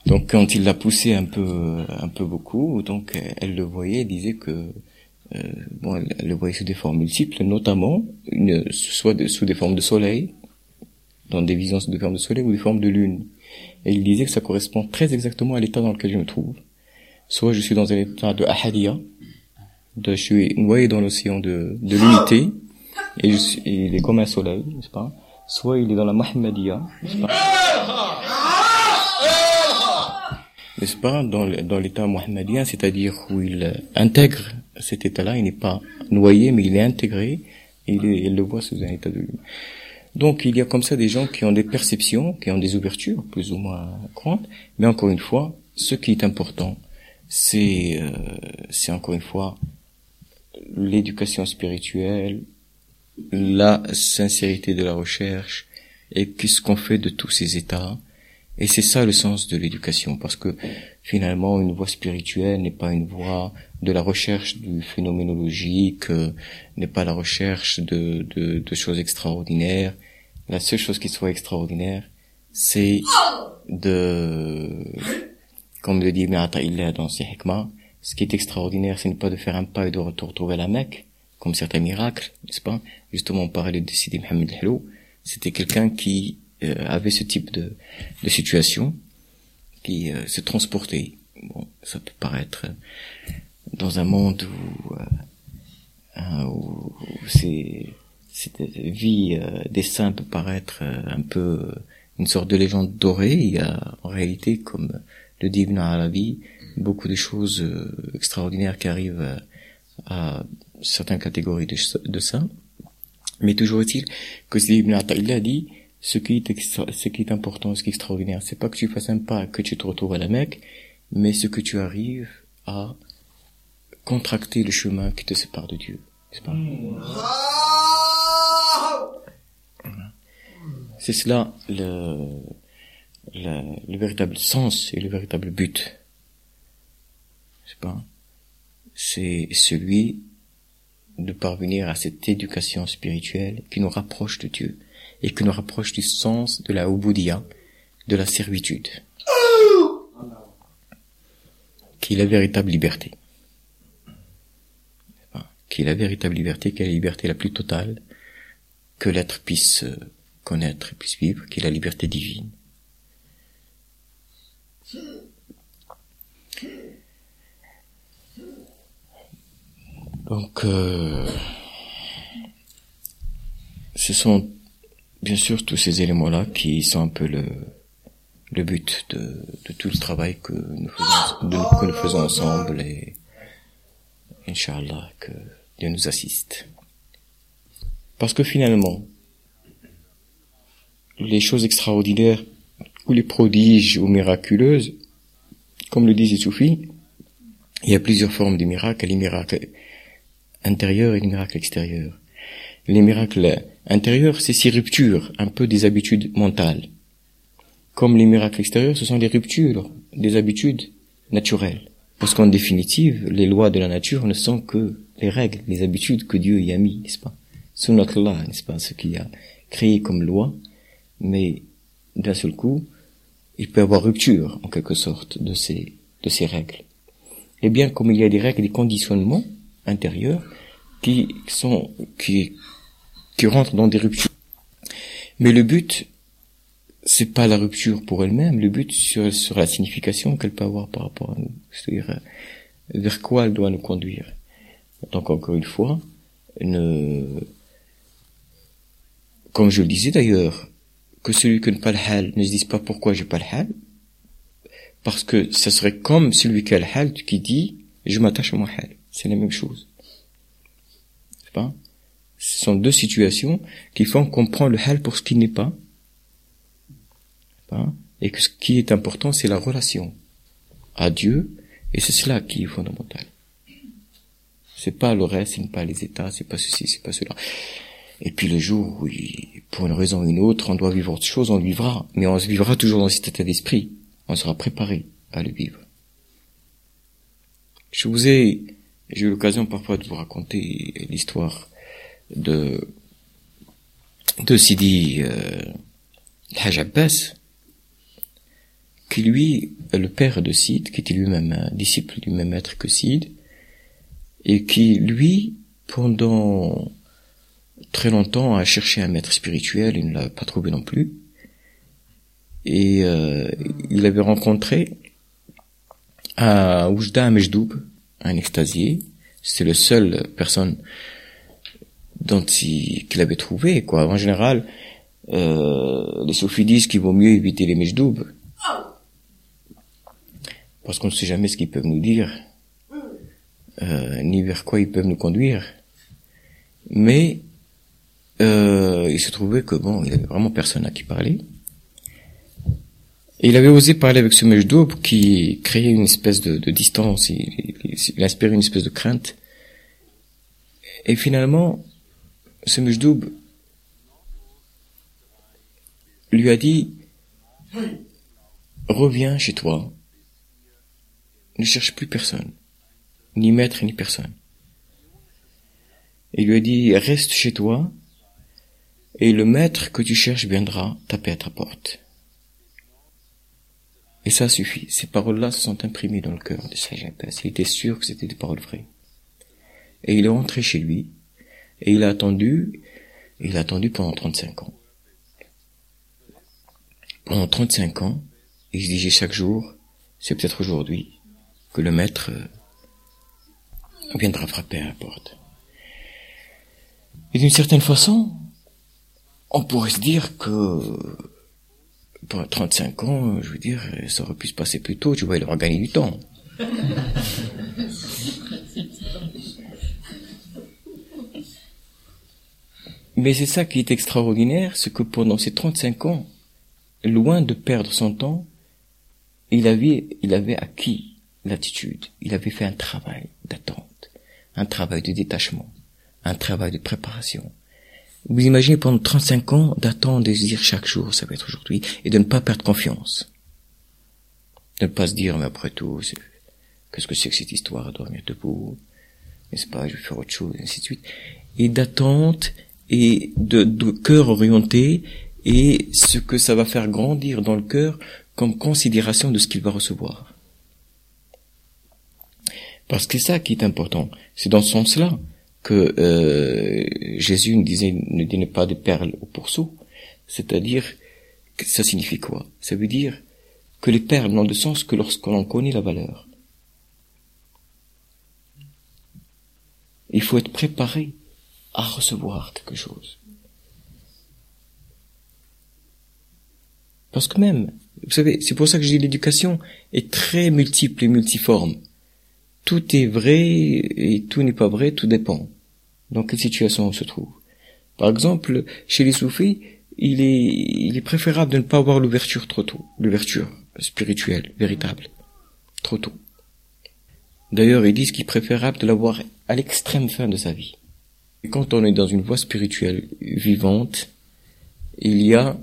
donc quand il l'a poussé un peu un peu beaucoup, donc elle le voyait, disait que euh, bon elle, le voyait sous des formes multiples, notamment une, soit sous des formes de soleil, dans des visions sous des formes de soleil ou des formes de lune. Et il disait que ça correspond très exactement à l'état dans lequel je me trouve soit je suis dans un état de ahadiya, de, je suis noyé dans l'océan de, de l'unité, et, je suis, il est comme un soleil, n'est-ce pas? Soit il est dans la Mahmadiya, n'est-ce pas? N'est-ce pas? Dans, dans l'état Mohammedien, c'est-à-dire où il intègre cet état-là, il n'est pas noyé, mais il est intégré, et il, le voit sous un état de donc il y a comme ça des gens qui ont des perceptions, qui ont des ouvertures plus ou moins grandes, mais encore une fois, ce qui est important, c'est euh, c'est encore une fois l'éducation spirituelle, la sincérité de la recherche et qu'est-ce qu'on fait de tous ces états. Et c'est ça le sens de l'éducation, parce que finalement une voie spirituelle n'est pas une voie de la recherche du phénoménologique, euh, n'est pas la recherche de, de, de choses extraordinaires. La seule chose qui soit extraordinaire, c'est de comme le dit Ibn Ata'illah dans ses hikmah, ce qui est extraordinaire, ce n'est pas de faire un pas et de retrouver la Mecque, comme certains miracles, n'est-ce pas? Justement, on parlait de Sidi Mohamed Hello, c'était quelqu'un qui euh, avait ce type de, de situation, qui euh, se transportait. Bon, ça peut paraître euh, dans un monde où, hein, où, c'est cette vie des saints peut paraître un peu une sorte de légende dorée. Il y a en réalité, comme le dit Ibn Arabi, beaucoup de choses euh, extraordinaires qui arrivent à, certaines catégories de, de ça. Mais toujours est-il que Ibn Ata'illah a dit, ce qui est ce qui est important, ce qui est extraordinaire, c'est pas que tu fasses un pas, que tu te retrouves à la Mecque, mais ce que tu arrives à contracter le chemin qui te sépare de Dieu. C'est cela le, le, véritable sens et le véritable but. C'est pas, c'est celui de parvenir à cette éducation spirituelle qui nous rapproche de Dieu et qui nous rapproche du sens de la ubudiyya, de la servitude, qui est la véritable liberté, qui est la véritable liberté, qui est la liberté la plus totale que l'être puisse connaître et puisse vivre, qui est la liberté divine. Donc, euh, ce sont bien sûr tous ces éléments-là qui sont un peu le, but de, tout le travail que nous faisons, que nous faisons ensemble et Inch'Allah que Dieu nous assiste. Parce que finalement, les choses extraordinaires ou les prodiges ou miraculeuses, comme le disait Soufi, il y a plusieurs formes de miracles, les miracles intérieurs et les miracles extérieurs. Les miracles intérieurs, c'est ces ruptures, un peu des habitudes mentales. Comme les miracles extérieurs, ce sont des ruptures des habitudes naturelles. Parce qu'en définitive, les lois de la nature ne sont que les règles, les habitudes que Dieu y a mis, n'est-ce pas? Sunnatullah, n'est-ce pas? Ce qu'il a créé comme loi, mais d'un seul coup, il peut y avoir rupture, en quelque sorte, de ces, de ces règles. Et bien, comme il y a des règles, des conditionnements intérieurs qui sont, qui, qui rentrent dans des ruptures. Mais le but, c'est pas la rupture pour elle-même, le but sur, sur la signification qu'elle peut avoir par rapport à nous. C'est-à-dire, vers quoi elle doit nous conduire. Donc, encore une fois, ne, comme je le disais d'ailleurs, que celui qui n'a pas le hal ne se dise pas pourquoi j'ai pas le hal, parce que ça serait comme celui qui a le hal qui dit je m'attache à mon hal. C'est la même chose. C'est pas? Ce sont deux situations qui font qu'on prend le hal pour ce qui n'est pas. pas? Et que ce qui est important, c'est la relation à Dieu, et c'est cela qui est fondamental. C'est pas le reste, c'est pas les états, c'est pas ceci, c'est pas cela. Et puis le jour où, pour une raison ou une autre, on doit vivre autre chose, on vivra. Mais on se vivra toujours dans cet état d'esprit. On sera préparé à le vivre. Je vous ai, j'ai eu l'occasion parfois de vous raconter l'histoire de, de Sidi euh, qui lui, le père de Sid, qui était lui-même un disciple du même maître que Sid, et qui, lui, pendant très longtemps à chercher un maître spirituel, il ne l'a pas trouvé non plus. Et euh, il avait rencontré à Oujda Mejdoub, un extasié. C'est le seul personne dont il, qu'il avait trouvé. Quoi. En général, euh, les soufis disent qu'il vaut mieux éviter les Mejdoub. Parce qu'on ne sait jamais ce qu'ils peuvent nous dire, euh, ni vers quoi ils peuvent nous conduire. Mais euh, il se trouvait que bon, il avait vraiment personne à qui parler. Il avait osé parler avec ce Mejdoub qui créait une espèce de, distance, il, il, inspirait une espèce de crainte. Et finalement, ce Mejdoub lui a dit, reviens chez toi, ne cherche plus personne, ni maître ni personne. Il lui a dit, reste chez toi, et le maître que tu cherches viendra taper à ta porte. Et ça suffit. Ces paroles-là se sont imprimées dans le cœur de Saint Il était sûr que c'était des paroles vraies. Et il est rentré chez lui, et il a attendu, il a attendu pendant 35 ans. Pendant 35 ans, il se disait chaque jour, c'est peut-être aujourd'hui, que le maître euh, viendra frapper à la porte. Et d'une certaine façon, on pourrait se dire que pour 35 ans, je veux dire, ça aurait pu se passer plus tôt, tu vois, il aura gagné du temps. [LAUGHS] Mais c'est ça qui est extraordinaire, c'est que pendant ces 35 ans, loin de perdre son temps, il avait, il avait acquis l'attitude, il avait fait un travail d'attente, un travail de détachement, un travail de préparation, vous imaginez pendant 35 ans d'attendre, de dire chaque jour, ça va être aujourd'hui, et de ne pas perdre confiance. De ne pas se dire, mais après tout, qu'est-ce que c'est que cette histoire de dormir debout? N'est-ce pas, je vais faire autre chose, et ainsi de suite. Et d'attente, et de, de cœur orienté, et ce que ça va faire grandir dans le cœur comme considération de ce qu'il va recevoir. Parce que c'est ça qui est important. C'est dans ce sens-là que euh, Jésus ne disait ne donnez pas de perles au pourceau. C'est-à-dire, ça signifie quoi? Ça veut dire que les perles n'ont de sens que lorsqu'on en connaît la valeur. Il faut être préparé à recevoir quelque chose. Parce que même, vous savez, c'est pour ça que je dis l'éducation est très multiple et multiforme. Tout est vrai et tout n'est pas vrai, tout dépend dans quelle situation on se trouve. Par exemple, chez les soufis, il est, préférable de ne pas avoir l'ouverture trop tôt, l'ouverture spirituelle, véritable, trop tôt. D'ailleurs, ils disent qu'il est préférable de l'avoir à l'extrême fin de sa vie. Et quand on est dans une voie spirituelle vivante, il y a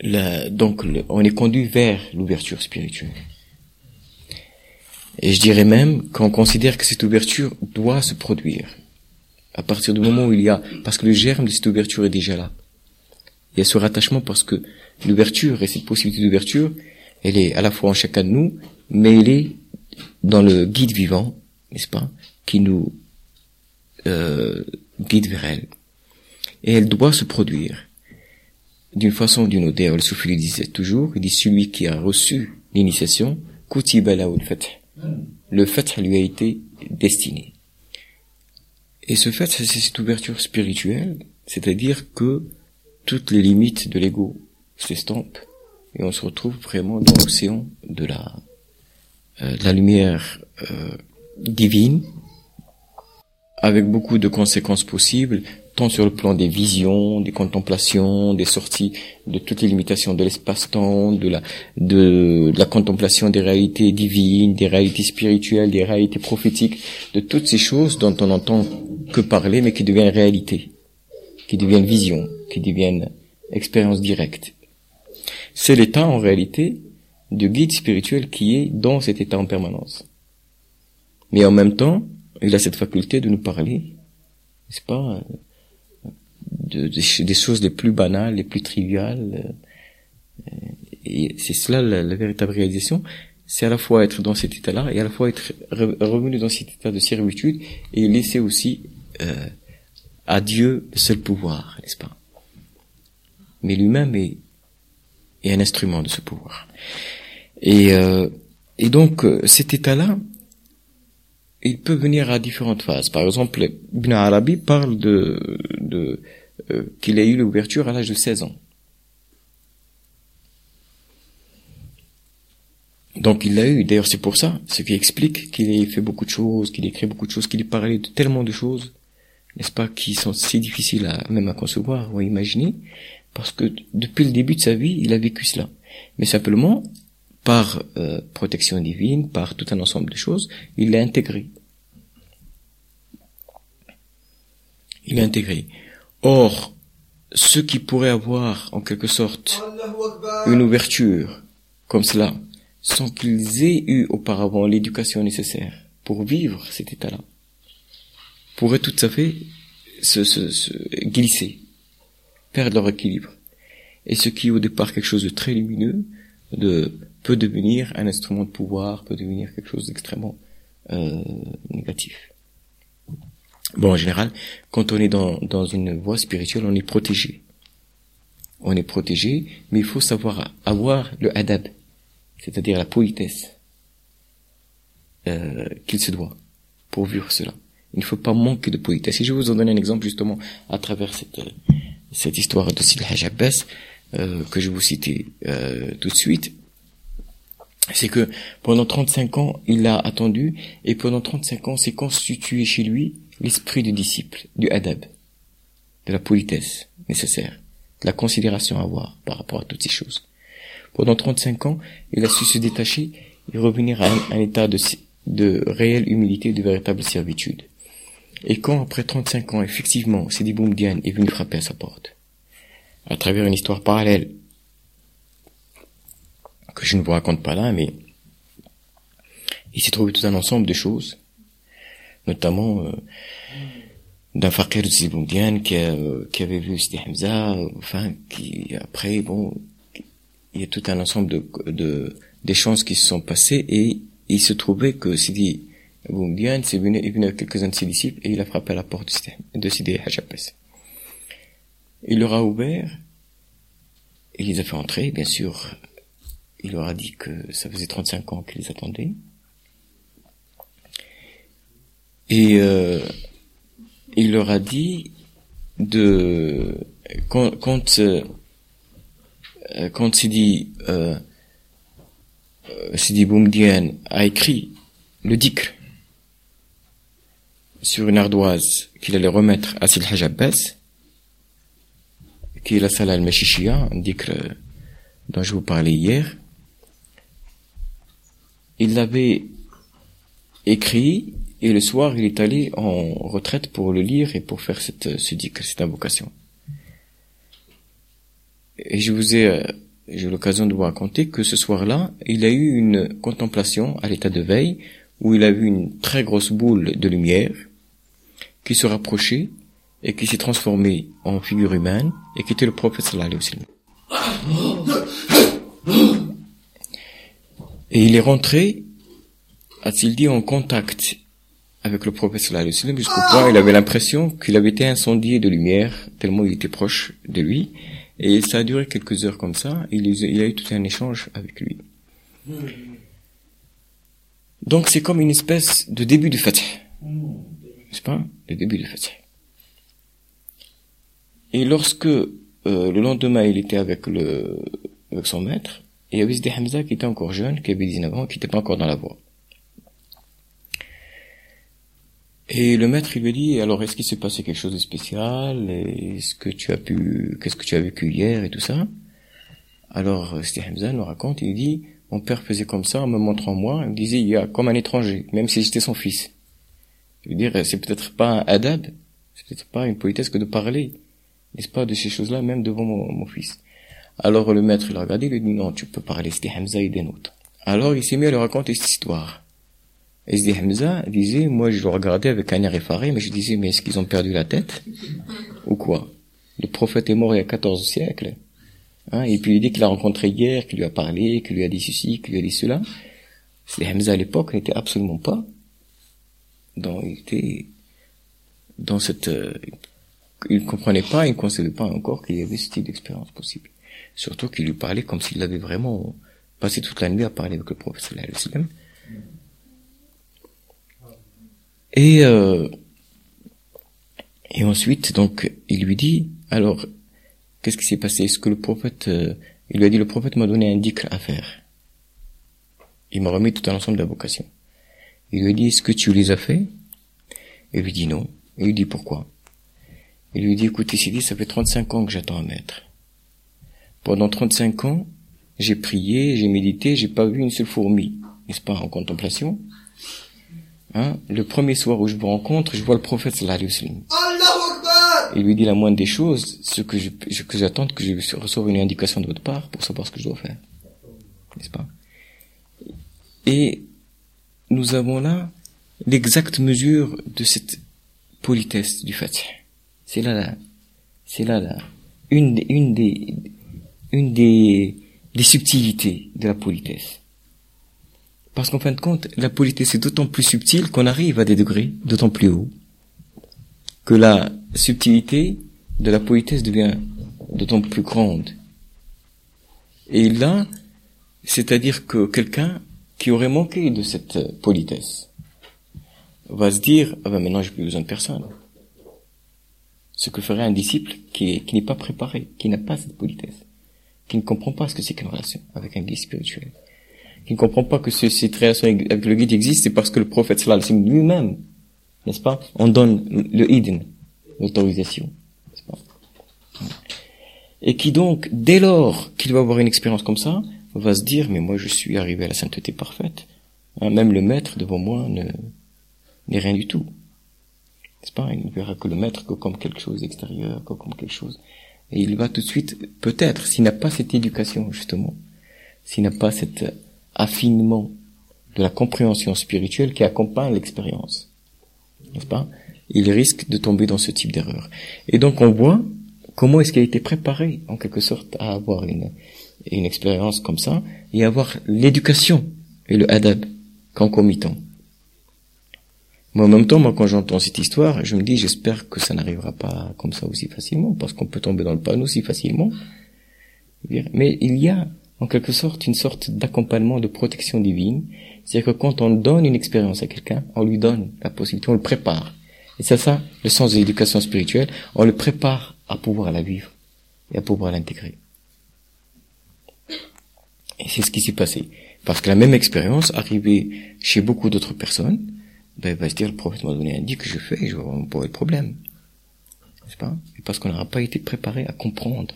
la, donc on est conduit vers l'ouverture spirituelle. Et je dirais même qu'on considère que cette ouverture doit se produire. À partir du moment où il y a, parce que le germe de cette ouverture est déjà là. Il y a ce rattachement parce que l'ouverture et cette possibilité d'ouverture, elle est à la fois en chacun de nous, mais elle est dans le guide vivant, n'est-ce pas, qui nous euh, guide vers elle. Et elle doit se produire d'une façon ou d'une autre. le Soufi disait toujours, il dit celui qui a reçu l'initiation, le fait. Le fait lui a été destiné. Et ce fait, c'est cette ouverture spirituelle, c'est-à-dire que toutes les limites de l'ego s'estampent et on se retrouve vraiment dans l'océan de la, euh, lumière euh, divine avec beaucoup de conséquences possibles, tant sur le plan des visions, des contemplations, des sorties de toutes les limitations de l'espace-temps, de la, de, la contemplation des réalités divines, des réalités spirituelles, des réalités prophétiques, de toutes ces choses dont on n'entend que parler, mais qui deviennent réalité, qui deviennent vision, qui deviennent expérience directe. C'est l'état, en réalité, de guide spirituel qui est dans cet état en permanence. Mais en même temps, il a cette faculté de nous parler, n'est-ce pas, de, des choses les plus banales, les plus triviales. Euh, et c'est cela la, véritable réalisation. C'est à la fois être dans cet état-là et à la fois être revenu dans cet état de servitude et laisser aussi euh, à Dieu le seul pouvoir, n'est-ce pas? Mais lui-même est, est, un instrument de ce pouvoir. Et, euh, et donc cet état-là, il peut venir à différentes phases. Par exemple, Ibn Arabi parle de, de euh, qu'il a eu l'ouverture à l'âge de 16 ans. Donc il l'a eu. D'ailleurs, c'est pour ça, ce qui explique qu'il ait fait beaucoup de choses, qu'il ait écrit beaucoup de choses, qu'il ait parlé de tellement de choses, n'est-ce pas, qui sont si difficiles à même à concevoir ou à imaginer, parce que depuis le début de sa vie, il a vécu cela. Mais simplement, par euh, protection divine, par tout un ensemble de choses, il l'a intégré. Il l'a intégré. Or, ceux qui pourraient avoir, en quelque sorte, une ouverture comme cela, sans qu'ils aient eu auparavant l'éducation nécessaire pour vivre cet état-là, pourraient tout à fait se, se, se glisser, perdre leur équilibre. Et ce qui au départ quelque chose de très lumineux, de peut devenir un instrument de pouvoir, peut devenir quelque chose d'extrêmement euh, négatif. Bon, en général, quand on est dans, dans une voie spirituelle, on est protégé. On est protégé, mais il faut savoir avoir le adab, c'est-à-dire la politesse euh, qu'il se doit pour vivre cela. Il ne faut pas manquer de politesse. Et je vais vous en donner un exemple justement à travers cette, cette histoire de Sid Hajj euh, que je vais vous citer euh, tout de suite c'est que pendant 35 ans, il a attendu, et pendant 35 ans, s'est constitué chez lui l'esprit du disciple, du adab, de la politesse nécessaire, de la considération à avoir par rapport à toutes ces choses. Pendant 35 ans, il a su se détacher et revenir à un, état de, de réelle humilité, de véritable servitude. Et quand, après 35 ans, effectivement, Sidi Boumdiane est venu frapper à sa porte, à travers une histoire parallèle que je ne vous raconte pas là, mais il s'est trouvé tout un ensemble de choses, notamment euh, d'un fakir de Zibundian qui, qui avait vu Sidi Hamza, enfin, qui après, bon, il y a tout un ensemble de, de des chances qui se sont passées et il se trouvait que Sidi Boumdian s'est venu, venu avec quelques-uns de ses disciples et il a frappé à la porte de Sidi Hajapes. Il leur a ouvert et il les a fait entrer, bien sûr, il leur a dit que ça faisait 35 ans qu'ils attendaient. Et euh, il leur a dit de quand quand, euh, quand Sidi euh, euh Sidi Boumdian a écrit le dikr sur une ardoise qu'il allait remettre à Sil Hajj qui est la salle al-Mashishia, un dikr dont je vous parlais hier, il l'avait écrit Et le soir, il est allé en retraite pour le lire et pour faire cette, ce cette invocation. Et je vous ai, euh, j'ai l'occasion de vous raconter que ce soir-là, il a eu une contemplation à l'état de veille où il a vu une très grosse boule de lumière qui se rapprochait et qui s'est transformée en figure humaine et qui était le prophète sallallahu Et il est rentré, a-t-il dit, en contact avec le prophète sallallahu jusqu'au point il avait l'impression qu'il avait été incendié de lumière tellement il était proche de lui. Et ça a duré quelques heures comme ça il, il a eu tout un échange avec lui. Donc c'est comme une espèce de début du fatih n'est-ce pas? Le début du fatih et lorsque euh, le lendemain il était avec le avec son maître il y avait Hamza qui était encore jeune qui avait 19 ans qui n'était pas encore dans la voie Et le maître, il lui dit, alors est-ce qu'il s'est passé quelque chose de spécial? Est-ce que tu as pu, qu'est-ce que tu as vécu hier et tout ça? Alors, Steve Hamza nous raconte, il dit, mon père faisait comme ça en me montrant moi, il me disait, il y a comme un étranger, même si j'étais son fils. Je veux dire, c'est peut-être pas un adab, c'est peut-être pas une politesse que de parler, n'est-ce pas, de ces choses-là, même devant mon, fils. Alors le maître, il a regardé, il lui dit, non, tu peux parler, c'était Hamza et des nôtres. Alors il s'est mis à lui raconter cette histoire. Et Sidi Hamza disait, moi je le regardais avec un air effaré, mais je disais, mais est-ce qu'ils ont perdu la tête Ou quoi? Le prophète est mort il y a 14 siècles. Hein, et puis il dit qu'il a rencontré hier, qu'il lui a parlé, qu'il lui a dit ceci, qu'il lui a dit cela. Sidi Hamza à l'époque n'était absolument pas dans, il était dans cette, euh, il ne comprenait pas, il ne concevait pas encore qu'il y avait ce type d'expérience possible. Surtout qu'il lui parlait comme s'il avait vraiment passé toute la nuit à parler avec le prophète alayhi wa sallam et, euh, et ensuite, donc, il lui dit, alors, qu'est-ce qui s'est passé? Est-ce que le prophète, euh, il lui a dit, le prophète m'a donné un dicre à faire. Il m'a remis tout un ensemble d'invocations. Il lui dit, est-ce que tu les as fait Il lui dit non. Il lui dit pourquoi? Il lui dit, écoute, ici, ça fait 35 ans que j'attends un maître. Pendant 35 ans, j'ai prié, j'ai médité, j'ai pas vu une seule fourmi, n'est-ce pas, en contemplation? Hein, le premier soir où je vous rencontre, je vois le prophète sallallahu alayhi wa Il lui dit la moindre des choses, ce que je, que j'attends que je reçoive une indication de votre part pour savoir ce que je dois faire. N'est-ce pas? Et nous avons là l'exacte mesure de cette politesse du Fatih. C'est là, là, c'est là, là, une, une des, une des, des subtilités de la politesse. Parce qu'en fin de compte, la politesse est d'autant plus subtile qu'on arrive à des degrés d'autant plus hauts que la subtilité de la politesse devient d'autant plus grande. Et là, c'est-à-dire que quelqu'un qui aurait manqué de cette politesse va se dire, ah ben maintenant j'ai plus besoin de personne. Ce que ferait un disciple qui, n'est pas préparé, qui n'a pas cette politesse, qui ne comprend pas ce que c'est qu'une relation avec un guide spirituel qui ne comprend pas que cette relation avec le guide existe, c'est parce que le prophète sallallahu alayhi lui-même, n'est-ce pas, on donne le idn, l'autorisation, n'est-ce pas Et qui donc, dès lors qu'il va avoir une expérience comme ça, va se dire, mais moi je suis arrivé à la sainteté parfaite, hein, même le maître devant moi ne n'est rien du tout. N'est-ce pas Il ne verra que le maître que comme quelque chose extérieur, que comme quelque chose. Et il va tout de suite, peut-être, s'il n'a pas cette éducation, justement, s'il n'a pas cette affinement de la compréhension spirituelle qui accompagne l'expérience. N'est-ce pas? Il risque de tomber dans ce type d'erreur. Et donc on voit comment est-ce qu'il a été préparé en quelque sorte à avoir une, une expérience comme ça et avoir l'éducation et le adab concomitant. Moi, en même temps, moi, quand j'entends cette histoire, je me dis, j'espère que ça n'arrivera pas comme ça aussi facilement, parce qu'on peut tomber dans le panneau aussi facilement. Mais il y a en quelque sorte une sorte d'accompagnement de protection divine. C'est-à-dire que quand on donne une expérience à quelqu'un, on lui donne la possibilité, on le prépare. Et c'est ça le sens de l'éducation spirituelle, on le prépare à pouvoir la vivre et à pouvoir l'intégrer. Et c'est ce qui s'est passé. Parce que la même expérience arrivée chez beaucoup d'autres personnes, ben, va se dire, le prophète m'a donné un dit que je fais, je vais pas le problème. N'est-ce pas? parce qu'on n'aura pas été préparé à comprendre.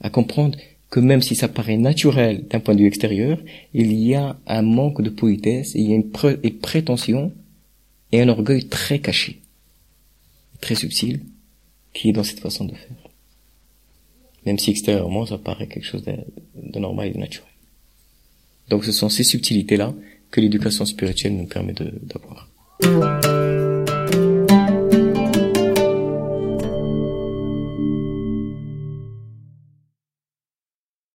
À comprendre que même si ça paraît naturel d'un point de vue extérieur, il y a un manque de politesse, il y a une, prétention et un orgueil très caché, très subtil, qui est dans cette façon de faire. Même si extérieurement ça paraît quelque chose de, normal et de naturel. Donc ce sont ces subtilités-là que l'éducation spirituelle nous permet d'avoir.